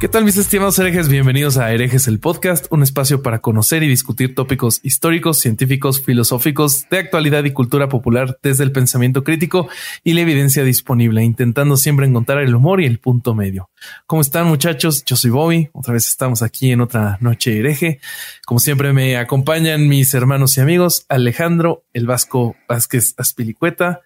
¿Qué tal mis estimados herejes? Bienvenidos a Herejes el Podcast, un espacio para conocer y discutir tópicos históricos, científicos, filosóficos, de actualidad y cultura popular desde el pensamiento crítico y la evidencia disponible, intentando siempre encontrar el humor y el punto medio. ¿Cómo están muchachos? Yo soy Bobby, otra vez estamos aquí en otra noche hereje. Como siempre me acompañan mis hermanos y amigos Alejandro, el Vasco Vázquez Aspilicueta,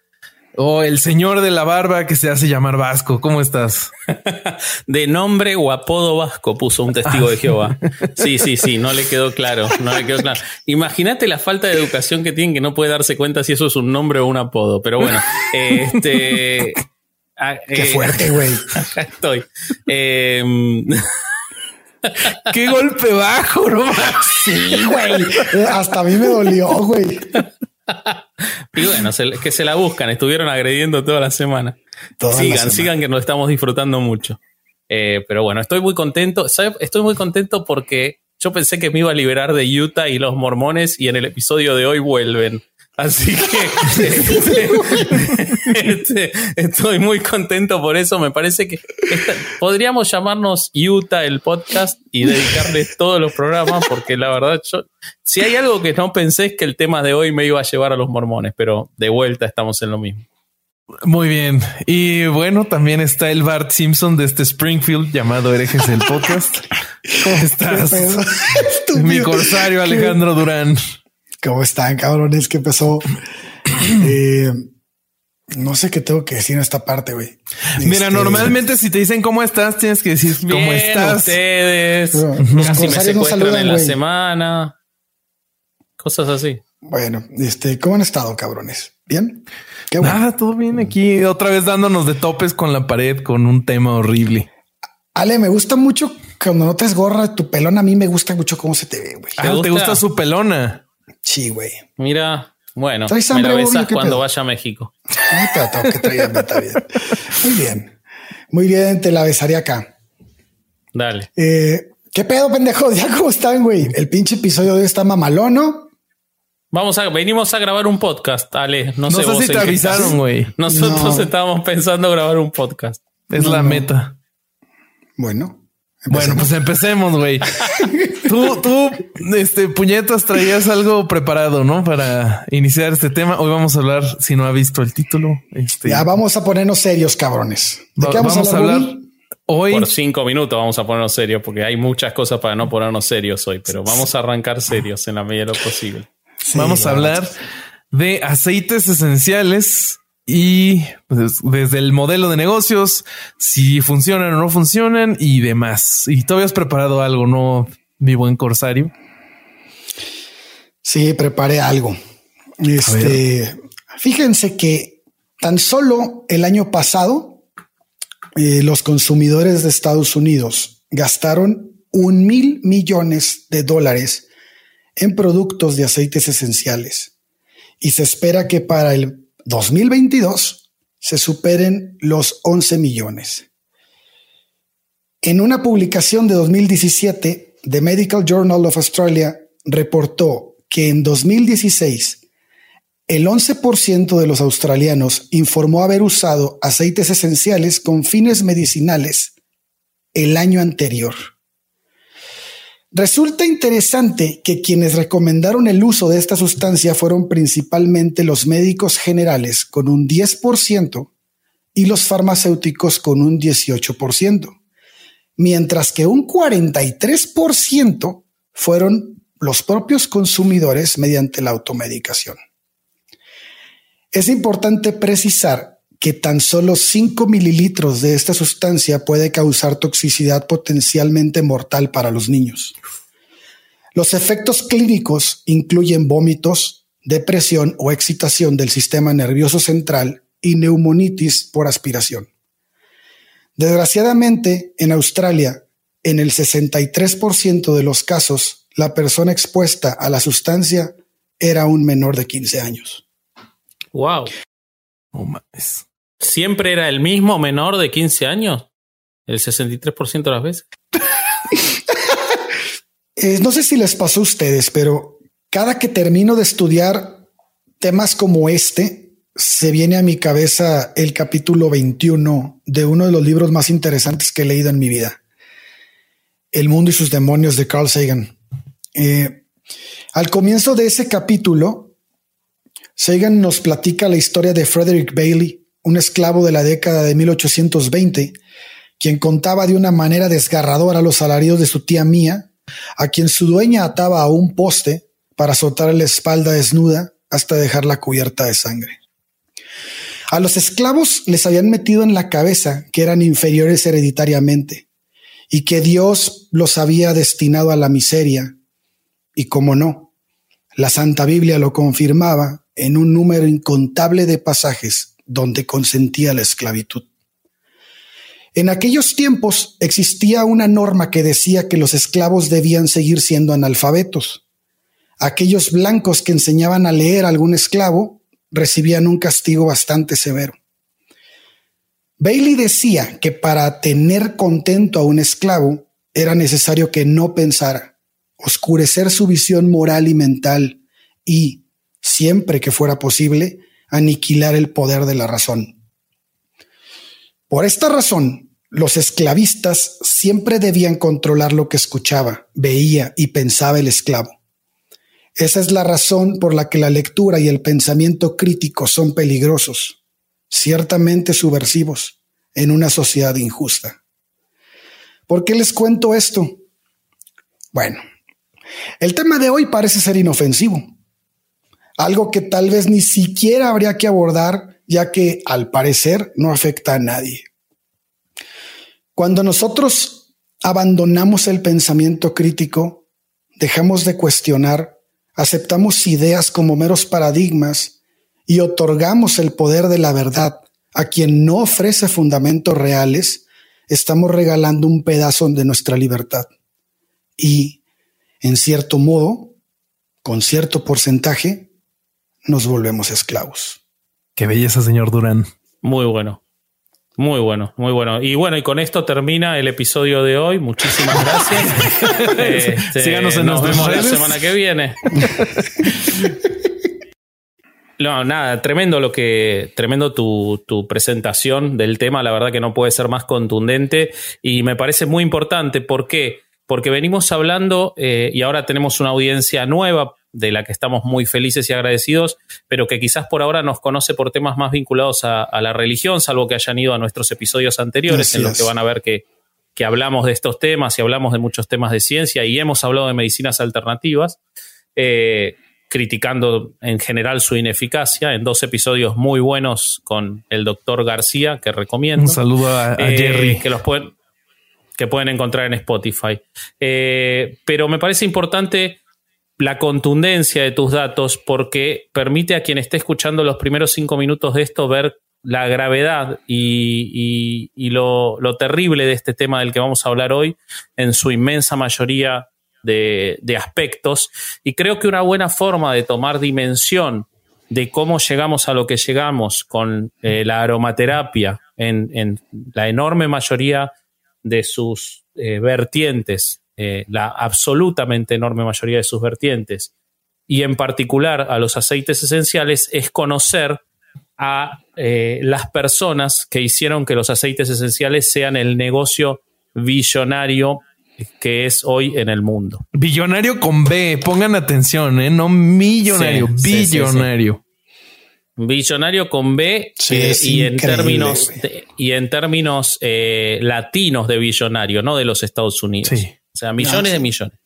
o el señor de la barba que se hace llamar Vasco. ¿Cómo estás? de nombre o apodo Vasco puso un testigo de Jehová. Sí, sí, sí, no le quedó claro. No le quedó claro. Imagínate la falta de educación que tienen que no puede darse cuenta si eso es un nombre o un apodo. Pero bueno, este. Qué fuerte, güey. Acá estoy. Eh, Qué golpe bajo, ¿no? Sí, güey. Hasta a mí me dolió, güey. y bueno, se, que se la buscan, estuvieron agrediendo toda la semana. Toda sigan, la semana. sigan que nos estamos disfrutando mucho. Eh, pero bueno, estoy muy contento. ¿sabe? Estoy muy contento porque yo pensé que me iba a liberar de Utah y los mormones y en el episodio de hoy vuelven. Así que este, este, estoy muy contento por eso. Me parece que esta- podríamos llamarnos Utah el podcast y dedicarle todos los programas porque la verdad yo, si hay algo que no pensé es que el tema de hoy me iba a llevar a los mormones, pero de vuelta estamos en lo mismo. Muy bien. Y bueno, también está el Bart Simpson de este Springfield llamado Herejes el Podcast. ¿Cómo estás? Mi corsario Alejandro Durán. ¿Cómo están, cabrones? ¿Qué pasó? Eh, no sé qué tengo que decir en esta parte, güey. Mira, Este, normalmente si te dicen cómo estás, tienes que decir cómo Bien, estás. ustedes. Los Casi me no saludan, en la semana. Cosas así. Bueno, este, ¿cómo han estado, cabrones? ¿Bien? Qué bueno. Nada, todo bien aquí. Otra vez dándonos de topes con la pared con un tema horrible. Ale, me gusta mucho cuando no traes gorra, tu pelón. A mí me gusta mucho cómo se te ve, güey. Ah, ¿te gusta? gusta su pelona? Sí, güey. Mira, bueno, ¿Traes me la cuando pedo? vaya a México. Tengo que traer, está bien. Muy bien. Muy bien, te la besaría acá. Dale. Eh, ¿Qué pedo, pendejo? ¿Ya cómo están, güey? El pinche episodio de hoy está mamalón, ¿no? Vamos a, venimos a grabar un podcast, Ale. No, No sé, vos si te avisaron, güey. Nosotros No. estábamos pensando grabar un podcast. Es No, la no. meta. Bueno. Bueno, pues empecemos, güey. tú, tú, este, puñetas, traías algo preparado, ¿no? Para iniciar este tema. Hoy vamos a hablar, si no ha visto el título, este, ya vamos a ponernos serios, cabrones. ¿De qué vamos, a hablar? Hoy. Por cinco minutos vamos a ponernos serios porque hay muchas cosas para no ponernos serios hoy, pero vamos a arrancar serios en la medida de lo posible. Sí, vamos a la hablar de aceites esenciales y pues, desde el modelo de negocios, si funcionan o no funcionan y demás. Y tú habías preparado algo, ¿no? Mi buen corsario. Sí, preparé algo. Este, fíjense que tan solo el año pasado eh, los consumidores de Estados Unidos gastaron un mil millones de dólares en productos de aceites esenciales y se espera que para el 2022 se superen los 11 millones. En una publicación de 2017, The Medical Journal of Australia reportó que en 2016 el 11% de los australianos informó haber usado aceites esenciales con fines medicinales el año anterior. Resulta interesante que quienes recomendaron el uso de esta sustancia fueron principalmente los médicos generales con un 10% y los farmacéuticos con un 18%, mientras que un 43% fueron los propios consumidores mediante la automedicación. Es importante precisar que tan solo 5 mililitros de esta sustancia puede causar toxicidad potencialmente mortal para los niños. Los efectos clínicos incluyen vómitos, depresión o excitación del sistema nervioso central y neumonitis por aspiración. Desgraciadamente, en Australia, en el 63% de los casos, la persona expuesta a la sustancia era un menor de 15 años. Wow. ¿Siempre era el mismo menor de 15 años? ¿El 63% de las veces? Eh, no sé si les pasó a ustedes, pero cada que termino de estudiar temas como este, se viene a mi cabeza el capítulo 21 de uno de los libros más interesantes que he leído en mi vida. El mundo y sus demonios de Carl Sagan. Eh, al comienzo de ese capítulo, Sagan nos platica la historia de Frederick Bailey, un esclavo de la década de 1820, quien contaba de una manera desgarradora los salarios de su tía Mía, a quien su dueña ataba a un poste para azotar la espalda desnuda hasta dejarla cubierta de sangre. A los esclavos les habían metido en la cabeza que eran inferiores hereditariamente y que Dios los había destinado a la miseria. Y como no, la Santa Biblia lo confirmaba en un número incontable de pasajes donde consentía la esclavitud. En aquellos tiempos existía una norma que decía que los esclavos debían seguir siendo analfabetos. Aquellos blancos que enseñaban a leer a algún esclavo recibían un castigo bastante severo. Bailey decía que para tener contento a un esclavo era necesario que no pensara, oscurecer su visión moral y mental y, siempre que fuera posible, aniquilar el poder de la razón. Por esta razón, los esclavistas siempre debían controlar lo que escuchaba, veía y pensaba el esclavo. Esa es la razón por la que la lectura y el pensamiento crítico son peligrosos, ciertamente subversivos, en una sociedad injusta. ¿Por qué les cuento esto? Bueno, el tema de hoy parece ser inofensivo, algo que tal vez ni siquiera habría que abordar, ya que al parecer no afecta a nadie. Cuando nosotros abandonamos el pensamiento crítico, dejamos de cuestionar, aceptamos ideas como meros paradigmas y otorgamos el poder de la verdad a quien no ofrece fundamentos reales, estamos regalando un pedazo de nuestra libertad. Y, en cierto modo, con cierto porcentaje, nos volvemos esclavos. Qué belleza, señor Durán. Muy bueno. Muy bueno, muy bueno. Y bueno, y con esto termina el episodio de hoy. Muchísimas gracias. este, Síganos en nos vemos la semana que viene. No, nada, tremendo lo que, tremendo tu, tu presentación del tema, la verdad que no puede ser más contundente y me parece muy importante. ¿Por qué? Porque venimos hablando eh, y ahora tenemos una audiencia nueva de la que estamos muy felices y agradecidos, pero que quizás por ahora nos conoce por temas más vinculados a, a la religión, salvo que hayan ido a nuestros episodios anteriores Así en los es. que van a ver que, que hablamos de estos temas y hablamos de muchos temas de ciencia y hemos hablado de medicinas alternativas, eh, criticando en general su ineficacia en dos episodios muy buenos con el doctor García, que recomiendo. Un saludo a, a Eh, Jerry. Que los pueden, que pueden encontrar en Spotify. Eh, pero me parece importante la contundencia de tus datos porque permite a quien esté escuchando los primeros cinco minutos de esto ver la gravedad y, y- lo, lo terrible de este tema del que vamos a hablar hoy en su inmensa mayoría de, de aspectos. Y creo que una buena forma de tomar dimensión de cómo llegamos a lo que llegamos con eh, la aromaterapia en, en la enorme mayoría de sus eh, vertientes, eh, la absolutamente enorme mayoría de sus vertientes, y en particular a los aceites esenciales, es conocer a eh, las personas que hicieron que los aceites esenciales sean el negocio billonario que es hoy en el mundo. Billonario con B, pongan atención, ¿eh? no millonario, Sí, sí, sí, sí. billonario. Billonario con B eh, y, en términos y en términos latinos de billonario, no de los Estados Unidos. Sí. O sea, millones No, sí. de millones.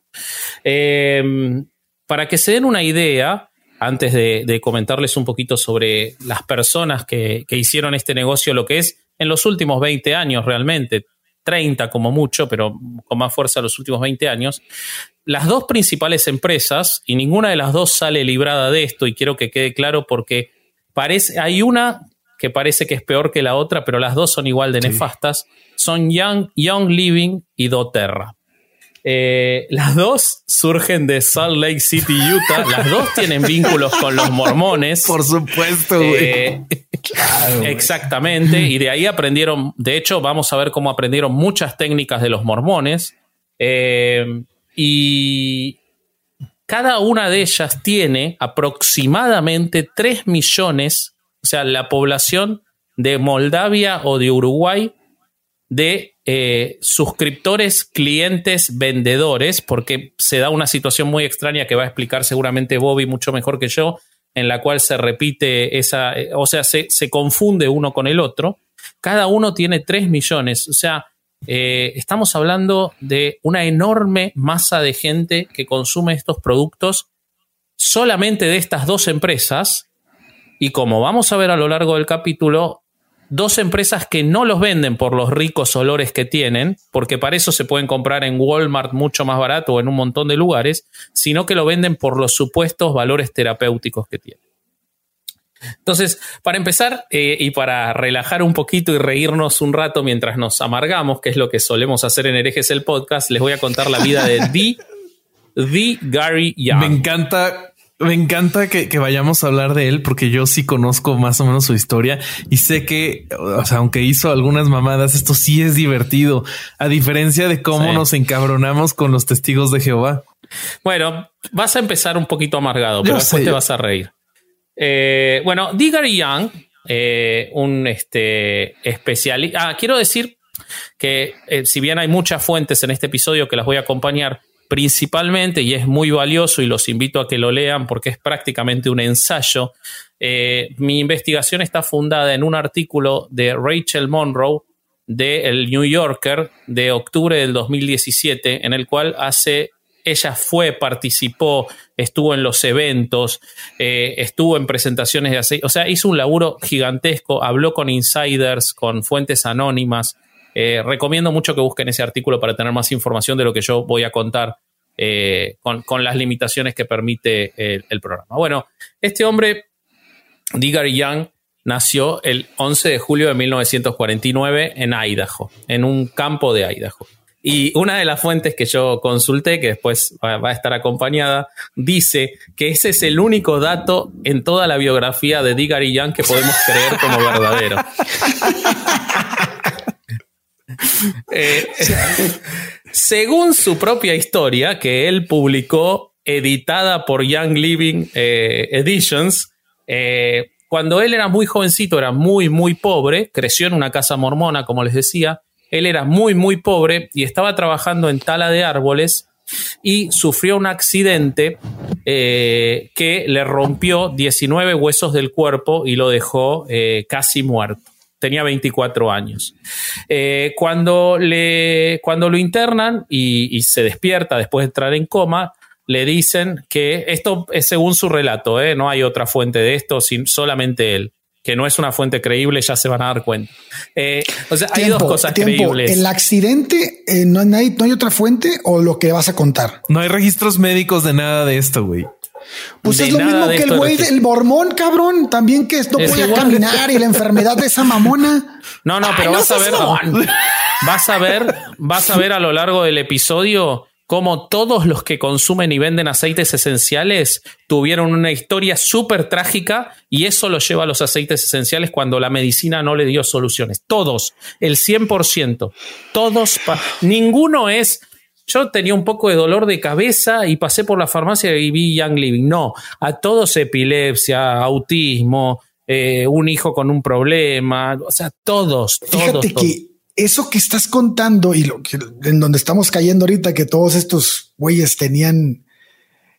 Eh, para que se den una idea, antes de, de comentarles un poquito sobre las personas que, que hicieron este negocio, lo que es en los últimos 20 años realmente, 30 como mucho, pero con más fuerza los últimos 20 años, las dos principales empresas, y ninguna de las dos sale librada de esto, y quiero que quede claro porque parece, hay una que parece que es peor que la otra, pero las dos son igual de nefastas, son Young, Young Living y doTERRA. Eh, las dos surgen de Salt Lake City, Utah. Las dos tienen vínculos con los mormones. Por supuesto, güey. Eh, exactamente. Y de ahí aprendieron, de hecho, vamos a ver cómo aprendieron muchas técnicas de los mormones. Eh, y cada una de ellas tiene aproximadamente 3 millones, o sea, la población de Moldavia o de Uruguay de eh, suscriptores, clientes, vendedores, porque se da una situación muy extraña que va a explicar seguramente Bobby mucho mejor que yo, en la cual se repite esa, eh, o sea, se, confunde uno con el otro. Cada uno tiene 3 millones, o sea, eh, estamos hablando de una enorme masa de gente que consume estos productos solamente de estas dos empresas. Y como vamos a ver a lo largo del capítulo, dos empresas que no los venden por los ricos olores que tienen, porque para eso se pueden comprar en Walmart mucho más barato o en un montón de lugares, sino que lo venden por los supuestos valores terapéuticos que tienen. Entonces, para empezar eh, y para relajar un poquito y reírnos un rato mientras nos amargamos, que es lo que solemos hacer en Herejes el podcast, les voy a contar la vida de D. D. Gary Young. Me encanta me encanta que, vayamos a hablar de él porque yo sí conozco más o menos su historia y sé que, o sea, aunque hizo algunas mamadas, esto sí es divertido, a diferencia de cómo nos encabronamos con los testigos de Jehová. Bueno, vas a empezar un poquito amargado, pero después te vas a reír. Eh, bueno, Digary Young, eh, un este, especialista. Ah, quiero decir que eh, si bien hay muchas fuentes en este episodio que las voy a acompañar, principalmente, y es muy valioso y los invito a que lo lean porque es prácticamente un ensayo, mi investigación está fundada en un artículo de Rachel Monroe de El New Yorker de octubre del 2017, en el cual hace ella fue, participó, estuvo en los eventos, eh, estuvo en presentaciones de aceite, o sea, hizo un laburo gigantesco, habló con insiders, con fuentes anónimas. Eh, recomiendo mucho que busquen ese artículo para tener más información de lo que yo voy a contar eh, con, las limitaciones que permite el, el, programa. Bueno, este hombre, Digger Young, nació el 11 de julio de 1949 en Idaho, en un campo de Idaho. Y una de las fuentes que yo consulté, que después va a estar acompañada, dice que ese es el único dato en toda la biografía de Digary Young que podemos creer como verdadero. Eh, según su propia historia, que él publicó editada por Young Living eh, Editions, eh, cuando él era muy jovencito, era muy, muy pobre, creció en una casa mormona, como les decía, él era muy, muy pobre y estaba trabajando en tala de árboles y sufrió un accidente eh, que le rompió 19 huesos del cuerpo y lo dejó eh, casi muerto. Tenía 24 años. Eh, cuando, le, cuando lo internan y, y, se despierta después de entrar en coma, le dicen que esto es según su relato, no hay otra fuente de esto, solamente él que no es una fuente creíble, ya se van a dar cuenta. Eh, o sea, hay dos cosas creíbles. ¿El accidente eh, no, hay, no hay otra fuente o lo que vas a contar? No hay registros médicos de nada de esto, güey. Pues es lo mismo que el güey del mormón, cabrón. También que no podía caminar y la enfermedad de esa mamona. No, no, pero vas a ver. Vas a ver, vas a ver a lo largo del episodio como todos los que consumen y venden aceites esenciales tuvieron una historia súper trágica y eso lo lleva a los aceites esenciales cuando la medicina no le dio soluciones. Todos, el 100%, todos, ninguno es, yo tenía un poco de dolor de cabeza y pasé por la farmacia y vi Young Living. No, a todos epilepsia, autismo, eh, un hijo con un problema, o sea, todos, todos. Fíjate que eso que estás contando y lo que en donde estamos cayendo ahorita, que todos estos güeyes tenían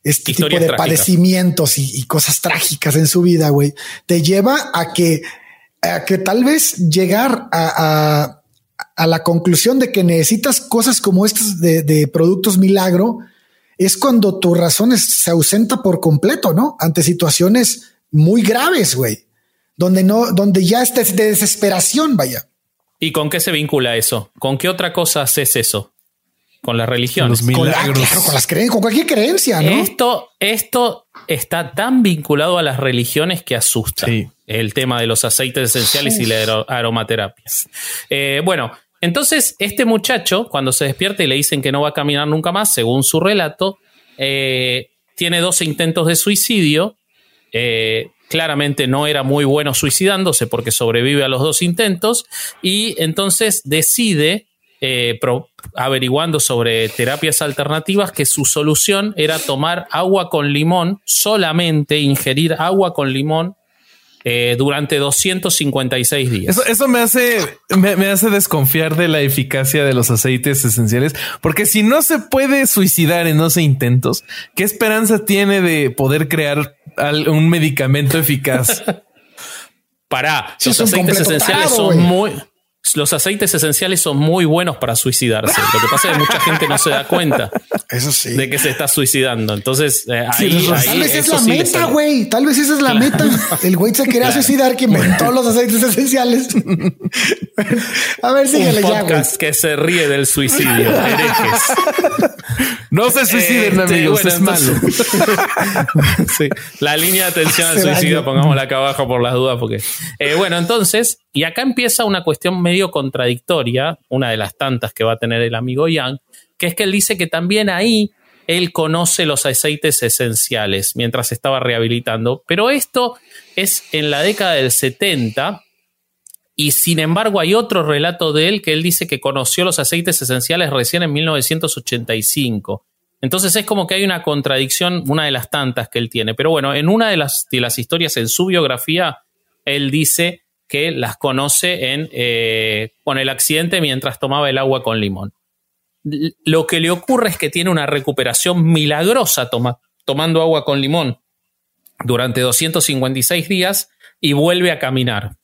este tipo de padecimientos y, cosas trágicas en su vida, güey, te lleva a que, a que tal vez llegar a, a, la conclusión de que necesitas cosas como estas de, de productos milagro, es cuando tu razón se ausenta por completo, ¿no? Ante situaciones muy graves, güey, donde no, donde ya estés de desesperación, vaya. ¿Y con qué se vincula eso? ¿Con qué otra cosa haces eso? Con las religiones. Con, claro, con las creencias, con cualquier creencia, ¿no? Esto, esto está tan vinculado a las religiones que asusta el tema de los aceites esenciales y la aromaterapia. Eh, bueno, entonces este muchacho, cuando se despierta y le dicen que no va a caminar nunca más, según su relato, eh, tiene dos intentos de suicidio. Eh, claramente no era muy bueno suicidándose porque sobrevive a los dos intentos y entonces decide eh, averiguando sobre terapias alternativas que su solución era tomar agua con limón, solamente ingerir agua con limón eh, durante 256 días. Eso, me, hace, me, hace desconfiar de la eficacia de los aceites esenciales, porque si no se puede suicidar en 12 intentos, ¿qué esperanza tiene de poder crear un medicamento eficaz? Para, los aceites esenciales son muy los aceites esenciales son muy buenos para suicidarse. Lo que pasa es que mucha gente no se da cuenta eso sí. de que se está suicidando. Entonces, eh, ahí, tal vez es la meta, güey. Tal vez esa es la meta. El güey se quería suicidar que inventó los aceites esenciales. A ver, síguele Un podcast que se ríe del suicidio. Herejes. No se suiciden, este, amigos. es malo. sí. La línea de atención al suicidio, pongámosla acá abajo por las dudas, porque. Eh, bueno, entonces, y acá empieza una cuestión medio contradictoria, una de las tantas que va a tener el amigo Yang, que es que él dice que también ahí él conoce los aceites esenciales mientras estaba rehabilitando, pero esto es en la década del 70 y sin embargo hay otro relato de él que él dice que conoció los aceites esenciales recién en 1985. Entonces es como que hay una contradicción, una de las tantas que él tiene. Pero bueno, en una de las, de las historias en su biografía, él dice que las conoce en, eh, con el accidente mientras tomaba el agua con limón. Lo que le ocurre es que tiene una recuperación milagrosa tomando agua con limón durante 256 días y vuelve a caminar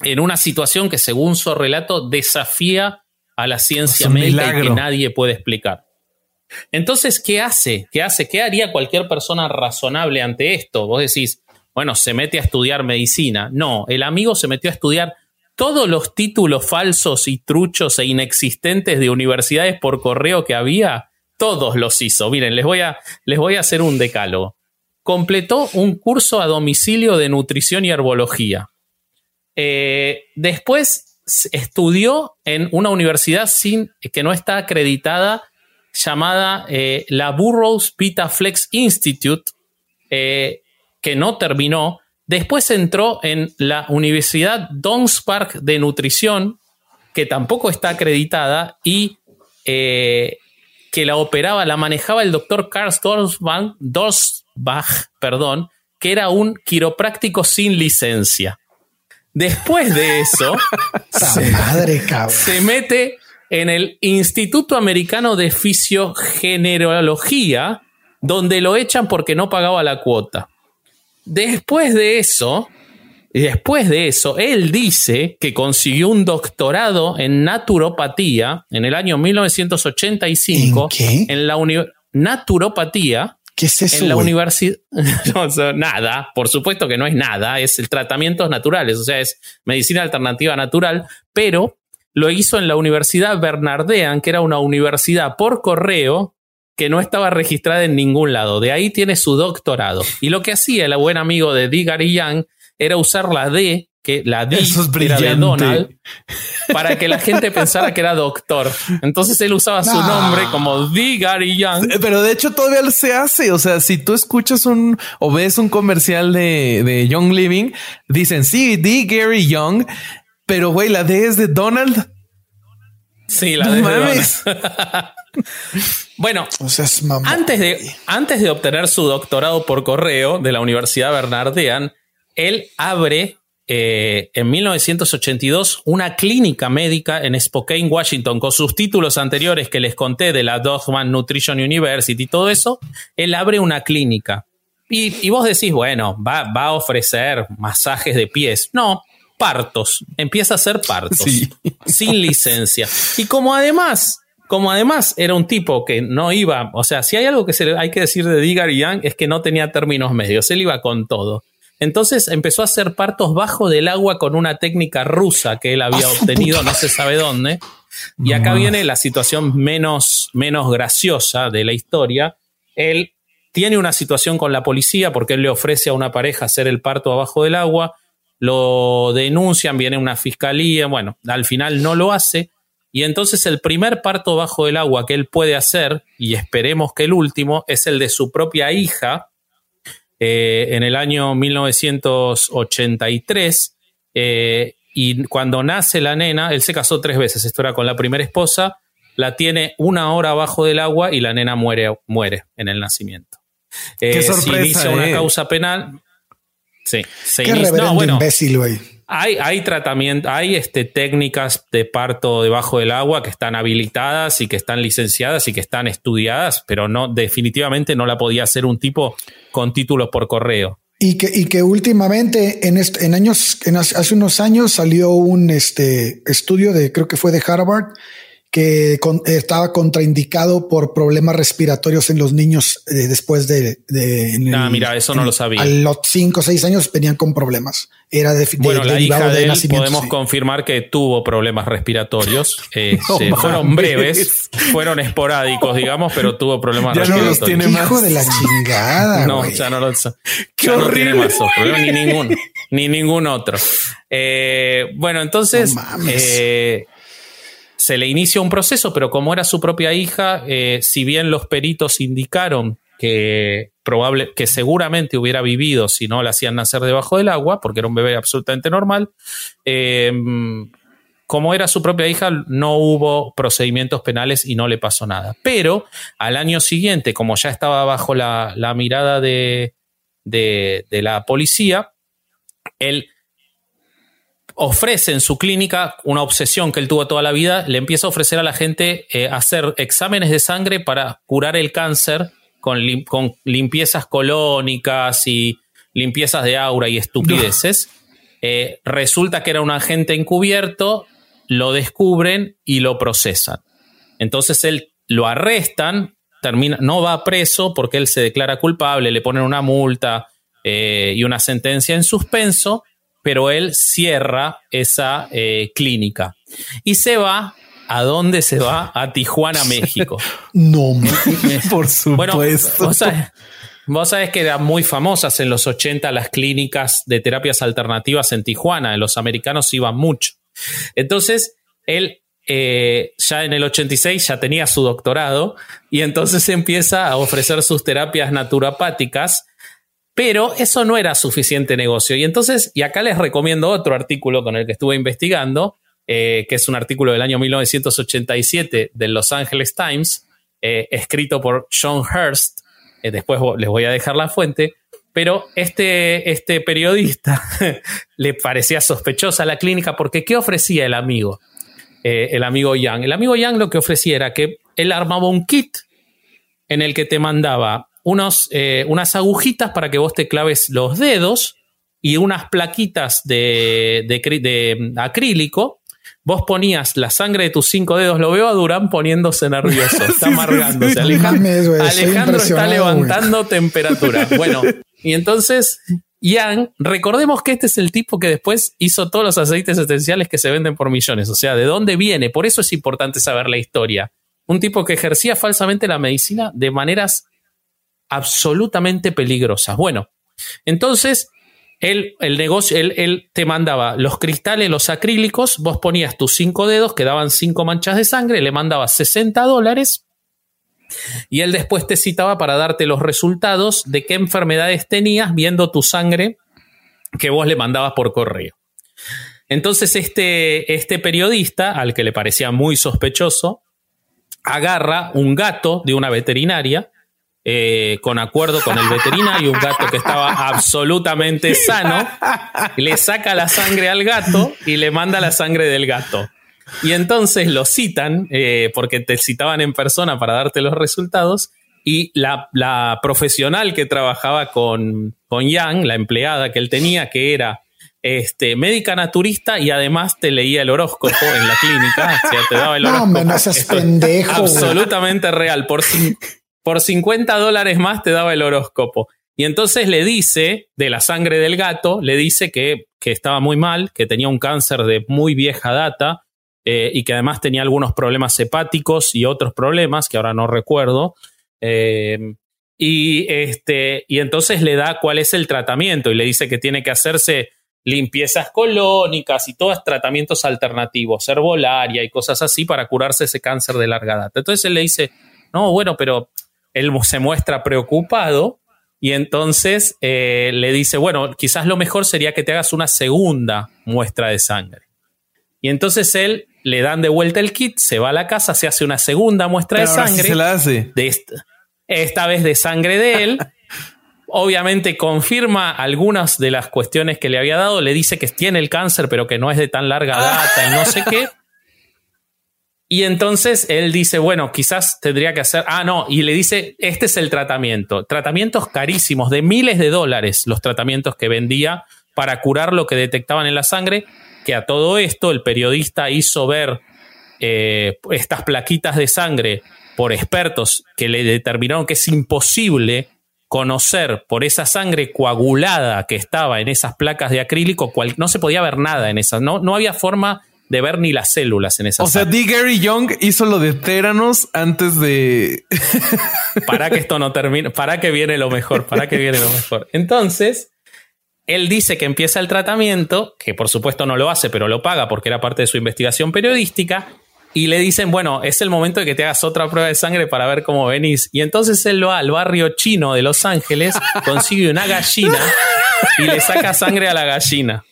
en una situación que según su relato desafía a la ciencia médica y que nadie puede explicar. Entonces, ¿qué hace? ¿Qué hace? ¿Qué haría cualquier persona razonable ante esto? Vos decís, bueno, se mete a estudiar medicina. No, el amigo se metió a estudiar todos los títulos falsos y truchos e inexistentes de universidades por correo que había, todos los hizo. Miren, les voy a, les voy a hacer un decálogo. Completó un curso a domicilio de nutrición y herbología. Eh, después estudió en una universidad sin, que no está acreditada llamada eh, la Burroughs Flex Institute, eh, que no terminó. Después entró en la Universidad Dons Park de Nutrición, que tampoco está acreditada y eh, que la operaba, la manejaba el doctor Karl Dorsbach, perdón, que era un quiropráctico sin licencia. Después de eso, se, mete en el Instituto Americano de Fisiogenerología, donde lo echan porque no pagaba la cuota. Después de eso, después de eso, él dice que consiguió un doctorado en naturopatía en el año 1985 ¿En, la naturopatía. ¿Qué es eso? En la universidad. nada, por supuesto que no es nada, es el tratamientos naturales, o sea, es medicina alternativa natural, pero lo hizo en la Universidad Bernardean, que era una universidad por correo que no estaba registrada en ningún lado. De ahí tiene su doctorado. Y lo que hacía el buen amigo de D. Gary Young era usar la D, que la D era de Donald, para que la gente pensara que era doctor. Entonces él usaba su nombre como D. Gary Young. Pero de hecho todavía se hace. O sea, si tú escuchas un o ves un comercial de, de Young Living, dicen sí, D. Gary Young, pero güey, la D es de Donald. Sí, la de Donald. bueno, antes, de, antes de obtener su doctorado por correo de la Universidad Bernardean, él abre eh, en 1982 una clínica médica en Spokane, Washington, con sus títulos anteriores que les conté de la Dogman Nutrition University y todo eso. Él abre una clínica. Y, vos decís, bueno, va, va, a ofrecer masajes de pies. No, partos. Empieza a hacer partos. Sin licencia. Y como además como además era un tipo que no iba, o sea, si hay algo que se hay que decir de Digar Young es que no tenía términos medios, él iba con todo. Entonces empezó a hacer partos bajo del agua con una técnica rusa que él había obtenido, no se sabe dónde. Y acá viene la situación menos, menos graciosa de la historia, él tiene una situación con la policía porque él le ofrece a una pareja hacer el parto abajo del agua, lo denuncian, viene una fiscalía, bueno, al final no lo hace, y entonces el primer parto bajo del agua que él puede hacer, y esperemos que el último, es el de su propia hija eh, en el año 1983. Eh, y cuando nace la nena, él se casó tres veces, esto era con la primera esposa, la tiene una hora abajo del agua y la nena muere, muere en el nacimiento. Qué sorpresa, se inicia una eh. causa penal. Sí, se Qué inicia- reverendo no, bueno, imbécil, güey. hay, hay tratamiento, hay este, técnicas de parto debajo del agua que están habilitadas y que están licenciadas y que están estudiadas, pero no, definitivamente no la podía hacer un tipo con títulos por correo. Y que, y que últimamente en, est- en años, en hace unos años salió un este, estudio de, creo que fue de Harvard, que con- estaba contraindicado por problemas respiratorios en los niños eh, después de, de- en Ah, mira, eso no lo sabía. A los cinco o seis años venían con problemas. Era de, de- Bueno, la derivado hija de él nacimiento, podemos sí. confirmar que tuvo problemas respiratorios. Eh, No se- fueron breves, fueron esporádicos, digamos, pero tuvo problemas Ya no los respiratorios. tiene más. Hijo de la chingada. No, güey. ya no lo Qué ya no horrible. tiene más problemas, ni ningún, ni ningún otro. Eh, bueno, entonces No mames. Se le inicia un proceso, pero como era su propia hija, eh, si bien los peritos indicaron que probable, que seguramente hubiera vivido si no la hacían nacer debajo del agua, porque era un bebé absolutamente normal, eh, como era su propia hija, no hubo procedimientos penales y no le pasó nada. Pero al año siguiente, como ya estaba bajo la, mirada de, de la policía, él ofrece en su clínica una obsesión que él tuvo toda la vida, le empieza a ofrecer a la gente eh, hacer exámenes de sangre para curar el cáncer con, lim- con limpiezas colónicas y limpiezas de aura y estupideces. Eh, resulta que era un agente encubierto, lo descubren y lo procesan. Entonces él lo arrestan, termina, no va preso porque él se declara culpable, le ponen una multa eh, y una sentencia en suspenso, pero él cierra esa eh, clínica y se va. ¿A dónde se va? A Tijuana, México. No. Por Bueno, supuesto. vos sabés, vos sabés que eran muy famosas en los 80 las clínicas de terapias alternativas en Tijuana. Los americanos iban mucho. Entonces, él eh, ya en el 86 ya tenía su doctorado y entonces empieza a ofrecer sus terapias naturopáticas. Pero eso no era suficiente negocio. Y entonces, y acá les recomiendo otro artículo con el que estuve investigando, eh, que es un artículo del año 1987 del Los Angeles Times, eh, escrito por John Hurst. Eh, después les voy a dejar la fuente. Pero este, este periodista le parecía sospechosa la clínica porque ¿qué ofrecía el amigo? El amigo Yang. El amigo Yang lo que ofrecía era que él armaba un kit en el que te mandaba unos, eh, unas agujitas para que vos te claves los dedos y unas plaquitas de, de acrílico. Vos ponías la sangre de tus cinco dedos. Lo veo a Durán poniéndose nervioso. Está amargándose. Alejandro, está levantando temperatura. Bueno, y entonces Yang, recordemos que este es el tipo que después hizo todos los aceites esenciales que se venden por millones. O sea, ¿de dónde viene? Por eso es importante saber la historia. Un tipo que ejercía falsamente la medicina de maneras absolutamente peligrosas. Bueno, entonces él, el negocio, él, te mandaba los cristales, los acrílicos, vos ponías tus cinco dedos, quedaban cinco manchas de sangre, le mandabas 60 dólares y él después te citaba para darte los resultados de qué enfermedades tenías viendo tu sangre que vos le mandabas por correo. Entonces este, este periodista, al que le parecía muy sospechoso, agarra un gato de una veterinaria, eh, con acuerdo con el veterinario, un gato que estaba absolutamente sano, le saca la sangre al gato y le manda la sangre del gato. Y entonces lo citan, eh, porque te citaban en persona para darte los resultados, y la, la profesional que trabajaba con, con Yang, la empleada que él tenía, que era este, médica naturista y además te leía el horóscopo en la clínica, o sea, te daba el No, hombre, no seas pendejo. Absolutamente real. Por, por 50 dólares más te daba el horóscopo. Y entonces le dice, de la sangre del gato, le dice que, que estaba muy mal, que tenía un cáncer de muy vieja data, eh, y que además tenía algunos problemas hepáticos y otros problemas que ahora no recuerdo. Eh, y, este, y entonces le da cuál es el tratamiento y le dice que tiene que hacerse limpiezas colónicas y todos tratamientos alternativos, herbolaria y cosas así para curarse ese cáncer de larga data. Entonces él le dice, no, bueno, pero él se muestra preocupado y entonces eh, le dice, bueno, quizás lo mejor sería que te hagas una segunda muestra de sangre. Y entonces él le dan de vuelta el kit, se va a la casa, se hace una segunda muestra de sangre. se la hace. De esta, esta vez de sangre de él. Obviamente confirma algunas de las cuestiones que le había dado, le dice que tiene el cáncer, pero que no es de tan larga data y no sé qué. Y entonces él dice, bueno, quizás tendría que hacer, ah, no, y le dice, este es el tratamiento. Tratamientos carísimos, de miles de dólares, los tratamientos que vendía para curar lo que detectaban en la sangre, que a todo esto el periodista hizo ver eh, estas plaquitas de sangre por expertos que le determinaron que es imposible conocer por esa sangre coagulada que estaba en esas placas de acrílico, cual, no se podía ver nada en esas, no, no había forma de ver ni las células en esas. O sea, D. Gary Young hizo lo de Téranos antes de. para que esto no termine, para que viene lo mejor, para que viene lo mejor. Entonces, él dice que empieza el tratamiento, que por supuesto no lo hace, pero lo paga porque era parte de su investigación periodística, y le dicen, bueno, es el momento de que te hagas otra prueba de sangre para ver cómo venís. Y entonces él va al barrio chino de Los Ángeles, consigue una gallina y le saca sangre a la gallina.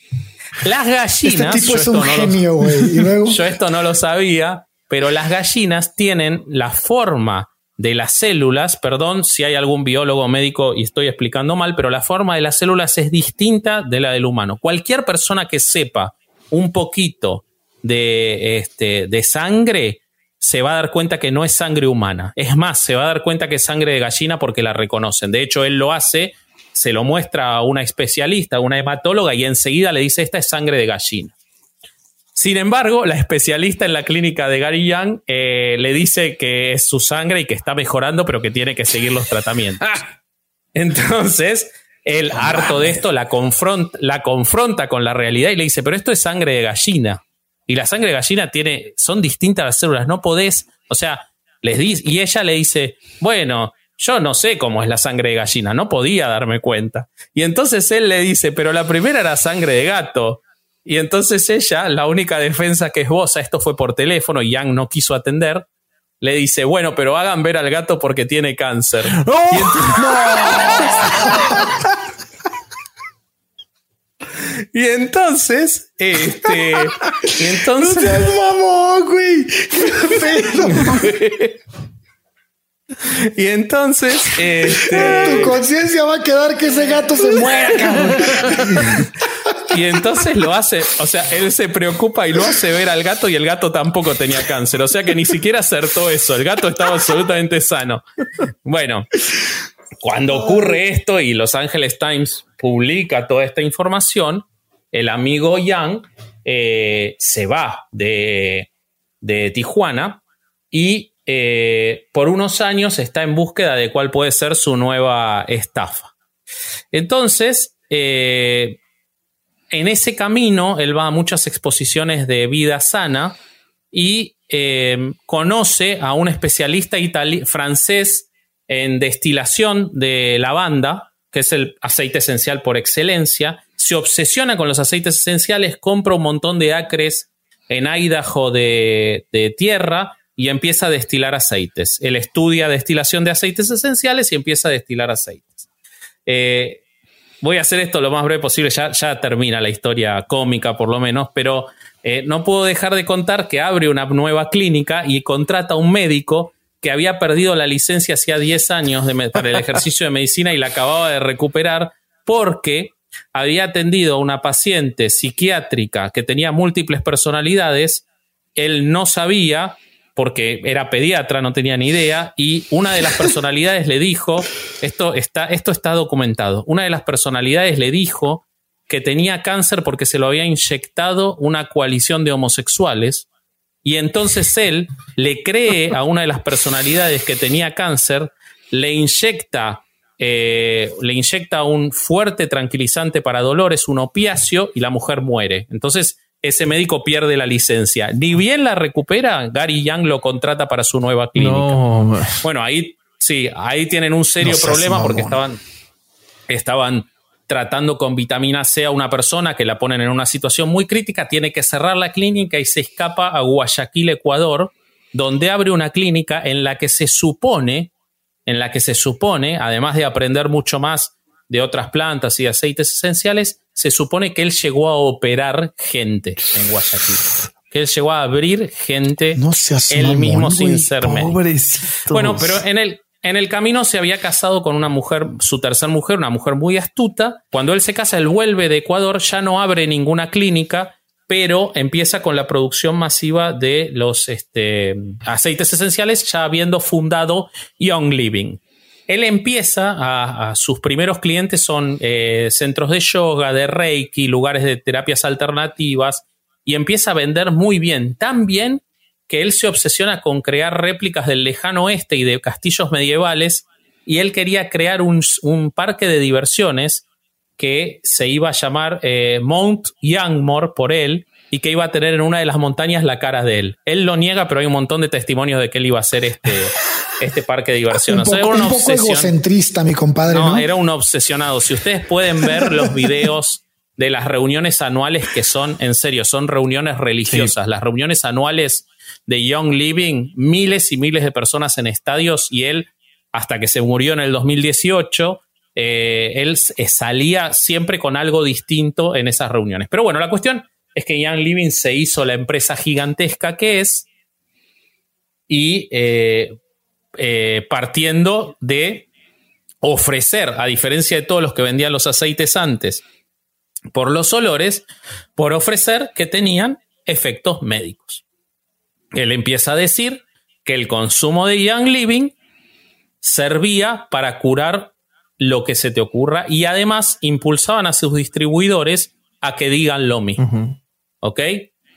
Las gallinas. Este tipo es un genio, güey. Yo esto no lo sabía, pero las gallinas tienen la forma de las células, perdón si hay algún biólogo médico y estoy explicando mal, pero la forma de las células es distinta de la del humano. Cualquier persona que sepa un poquito de, este, de sangre, se va a dar cuenta que no es sangre humana. Es más, se va a dar cuenta que es sangre de gallina porque la reconocen. De hecho, él lo hace, se lo muestra a una especialista, a una hematóloga, y enseguida le dice, esta es sangre de gallina. Sin embargo, la especialista en la clínica de Gary Young eh, le dice que es su sangre y que está mejorando, pero que tiene que seguir los tratamientos. Entonces, él, harto de esto, la confronta, la confronta con la realidad y le dice, pero esto es sangre de gallina y la sangre de gallina tiene, son distintas las células, no podés, o sea, les dice, y ella le dice, bueno, yo no sé cómo es la sangre de gallina, no podía darme cuenta. Y entonces él le dice, pero la primera era sangre de gato. Y entonces ella, la única defensa que esboza, esto fue por teléfono y Yang no quiso atender, le dice, bueno, pero hagan ver al gato porque tiene cáncer. Y entonces, este. Y entonces. No güey. Y entonces, este, tu conciencia va a quedar que ese gato se muera, cabrón. Y entonces lo hace, o sea, él se preocupa y lo hace ver al gato y el gato tampoco tenía cáncer, o sea que ni siquiera acertó eso, el gato estaba absolutamente sano. Bueno, cuando ocurre esto y Los Angeles Times publica toda esta información, el amigo Yang eh, se va de, Tijuana y eh, por unos años está en búsqueda de cuál puede ser su nueva estafa. Entonces, eh, en ese camino, él va a muchas exposiciones de vida sana y conoce a un especialista francés en destilación de lavanda, que es el aceite esencial por excelencia, se obsesiona con los aceites esenciales, compra un montón de acres en Idaho de, tierra y empieza a destilar aceites. Él estudia destilación de aceites esenciales y empieza a destilar aceites. Eh, voy a hacer esto lo más breve posible, ya, termina la historia cómica por lo menos, pero eh, no puedo dejar de contar que abre una nueva clínica y contrata a un médico que había perdido la licencia hacía 10 años para el ejercicio de medicina y la acababa de recuperar porque había atendido a una paciente psiquiátrica que tenía múltiples personalidades, él no sabía, porque era pediatra, no tenía ni idea, y una de las personalidades le dijo, esto está, esto está documentado, una de las personalidades le dijo que tenía cáncer porque se lo había inyectado una coalición de homosexuales, y entonces él le cree a una de las personalidades que tenía cáncer, le inyecta eh, le inyecta un fuerte tranquilizante para dolores, un opiáceo, y la mujer muere. Entonces, ese médico pierde la licencia. Ni bien la recupera, Gary Young lo contrata para su nueva clínica. Bueno, ahí sí, ahí tienen un serio problema porque estaban, estaban tratando con vitamina C a una persona que la ponen en una situación muy crítica, tiene que cerrar la clínica y se escapa a Guayaquil, Ecuador, donde abre una clínica en la que se supone, en la que se supone, además de aprender mucho más de otras plantas y aceites esenciales, se supone que él llegó a operar gente en Guayaquil. Que él llegó a abrir gente no él mismo sin ser Pobrecito. Bueno, pero en el, en el camino se había casado con una mujer, su tercer mujer, una mujer muy astuta. Cuando él se casa, él vuelve de Ecuador, ya no abre ninguna clínica, pero empieza con la producción masiva de los este, aceites esenciales, ya habiendo fundado Young Living él empieza a, sus primeros clientes son eh, centros de yoga, de reiki, lugares de terapias alternativas y empieza a vender muy bien, tan bien que él se obsesiona con crear réplicas del lejano oeste y de castillos medievales y él quería crear un, parque de diversiones que se iba a llamar eh, Mount Youngmore por él y que iba a tener en una de las montañas la cara de él. Él lo niega, pero hay un montón de testimonios de que él iba a ser este, este parque de diversión. Un, poco, un egocentrista, mi compadre. No, era un obsesionado. Si ustedes pueden ver los videos de las reuniones anuales que son, en serio, son reuniones religiosas. Las reuniones anuales de Young Living, miles y miles de personas en estadios y él, hasta que se murió en el 2018, eh, él salía siempre con algo distinto en esas reuniones. Pero bueno, la cuestión es que Young Living se hizo la empresa gigantesca que es y eh, eh, partiendo de ofrecer, a diferencia de todos los que vendían los aceites antes, por los olores, por ofrecer que tenían efectos médicos. Él empieza a decir que el consumo de Young Living servía para curar lo que se te ocurra y además impulsaban a sus distribuidores a que digan lo mismo. ¿Ok?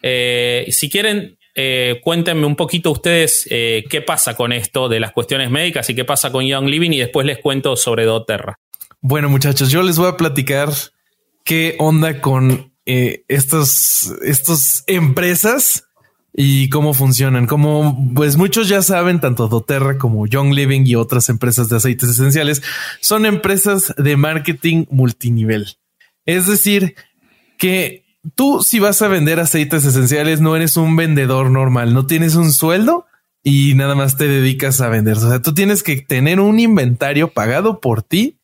Eh, si quieren, eh, cuéntenme un poquito ustedes eh, qué pasa con esto de las cuestiones médicas y qué pasa con Young Living y después les cuento sobre doTERRA. Bueno, muchachos, yo les voy a platicar qué onda con estas empresas y cómo funcionan. Como pues muchos ya saben, tanto doTERRA como Young Living y otras empresas de aceites esenciales son empresas de marketing multinivel. Es decir, que tú si vas a vender aceites esenciales no eres un vendedor normal, no tienes un sueldo y nada más te dedicas a vender. O sea, tú tienes que tener un inventario pagado por ti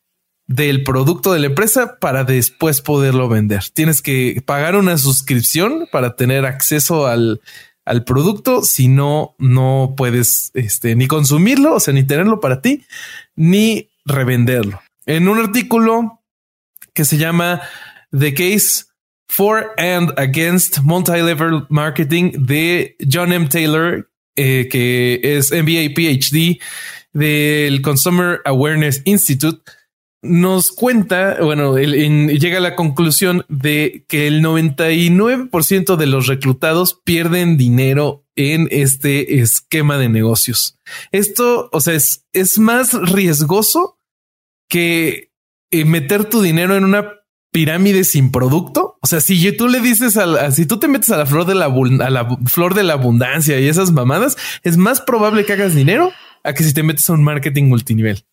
del producto de la empresa para después poderlo vender. Tienes que pagar una suscripción para tener acceso al, al producto. Si no, no puedes este, ni consumirlo, o sea, ni tenerlo para ti, ni revenderlo. En un artículo que se llama The Case For and Against Multi-Level Marketing de John M. Taylor, eh, que es MBA PhD del Consumer Awareness Institute, nos cuenta, bueno, llega a la conclusión de que el 99% de los reclutados pierden dinero en este esquema de negocios. Esto, o sea, es, es más riesgoso que eh, meter tu dinero en una pirámide sin producto. O sea, si tú le dices a, si tú te metes a la flor de la, a la flor de la abundancia y esas mamadas, es más probable que hagas dinero a que si te metes a un marketing multinivel.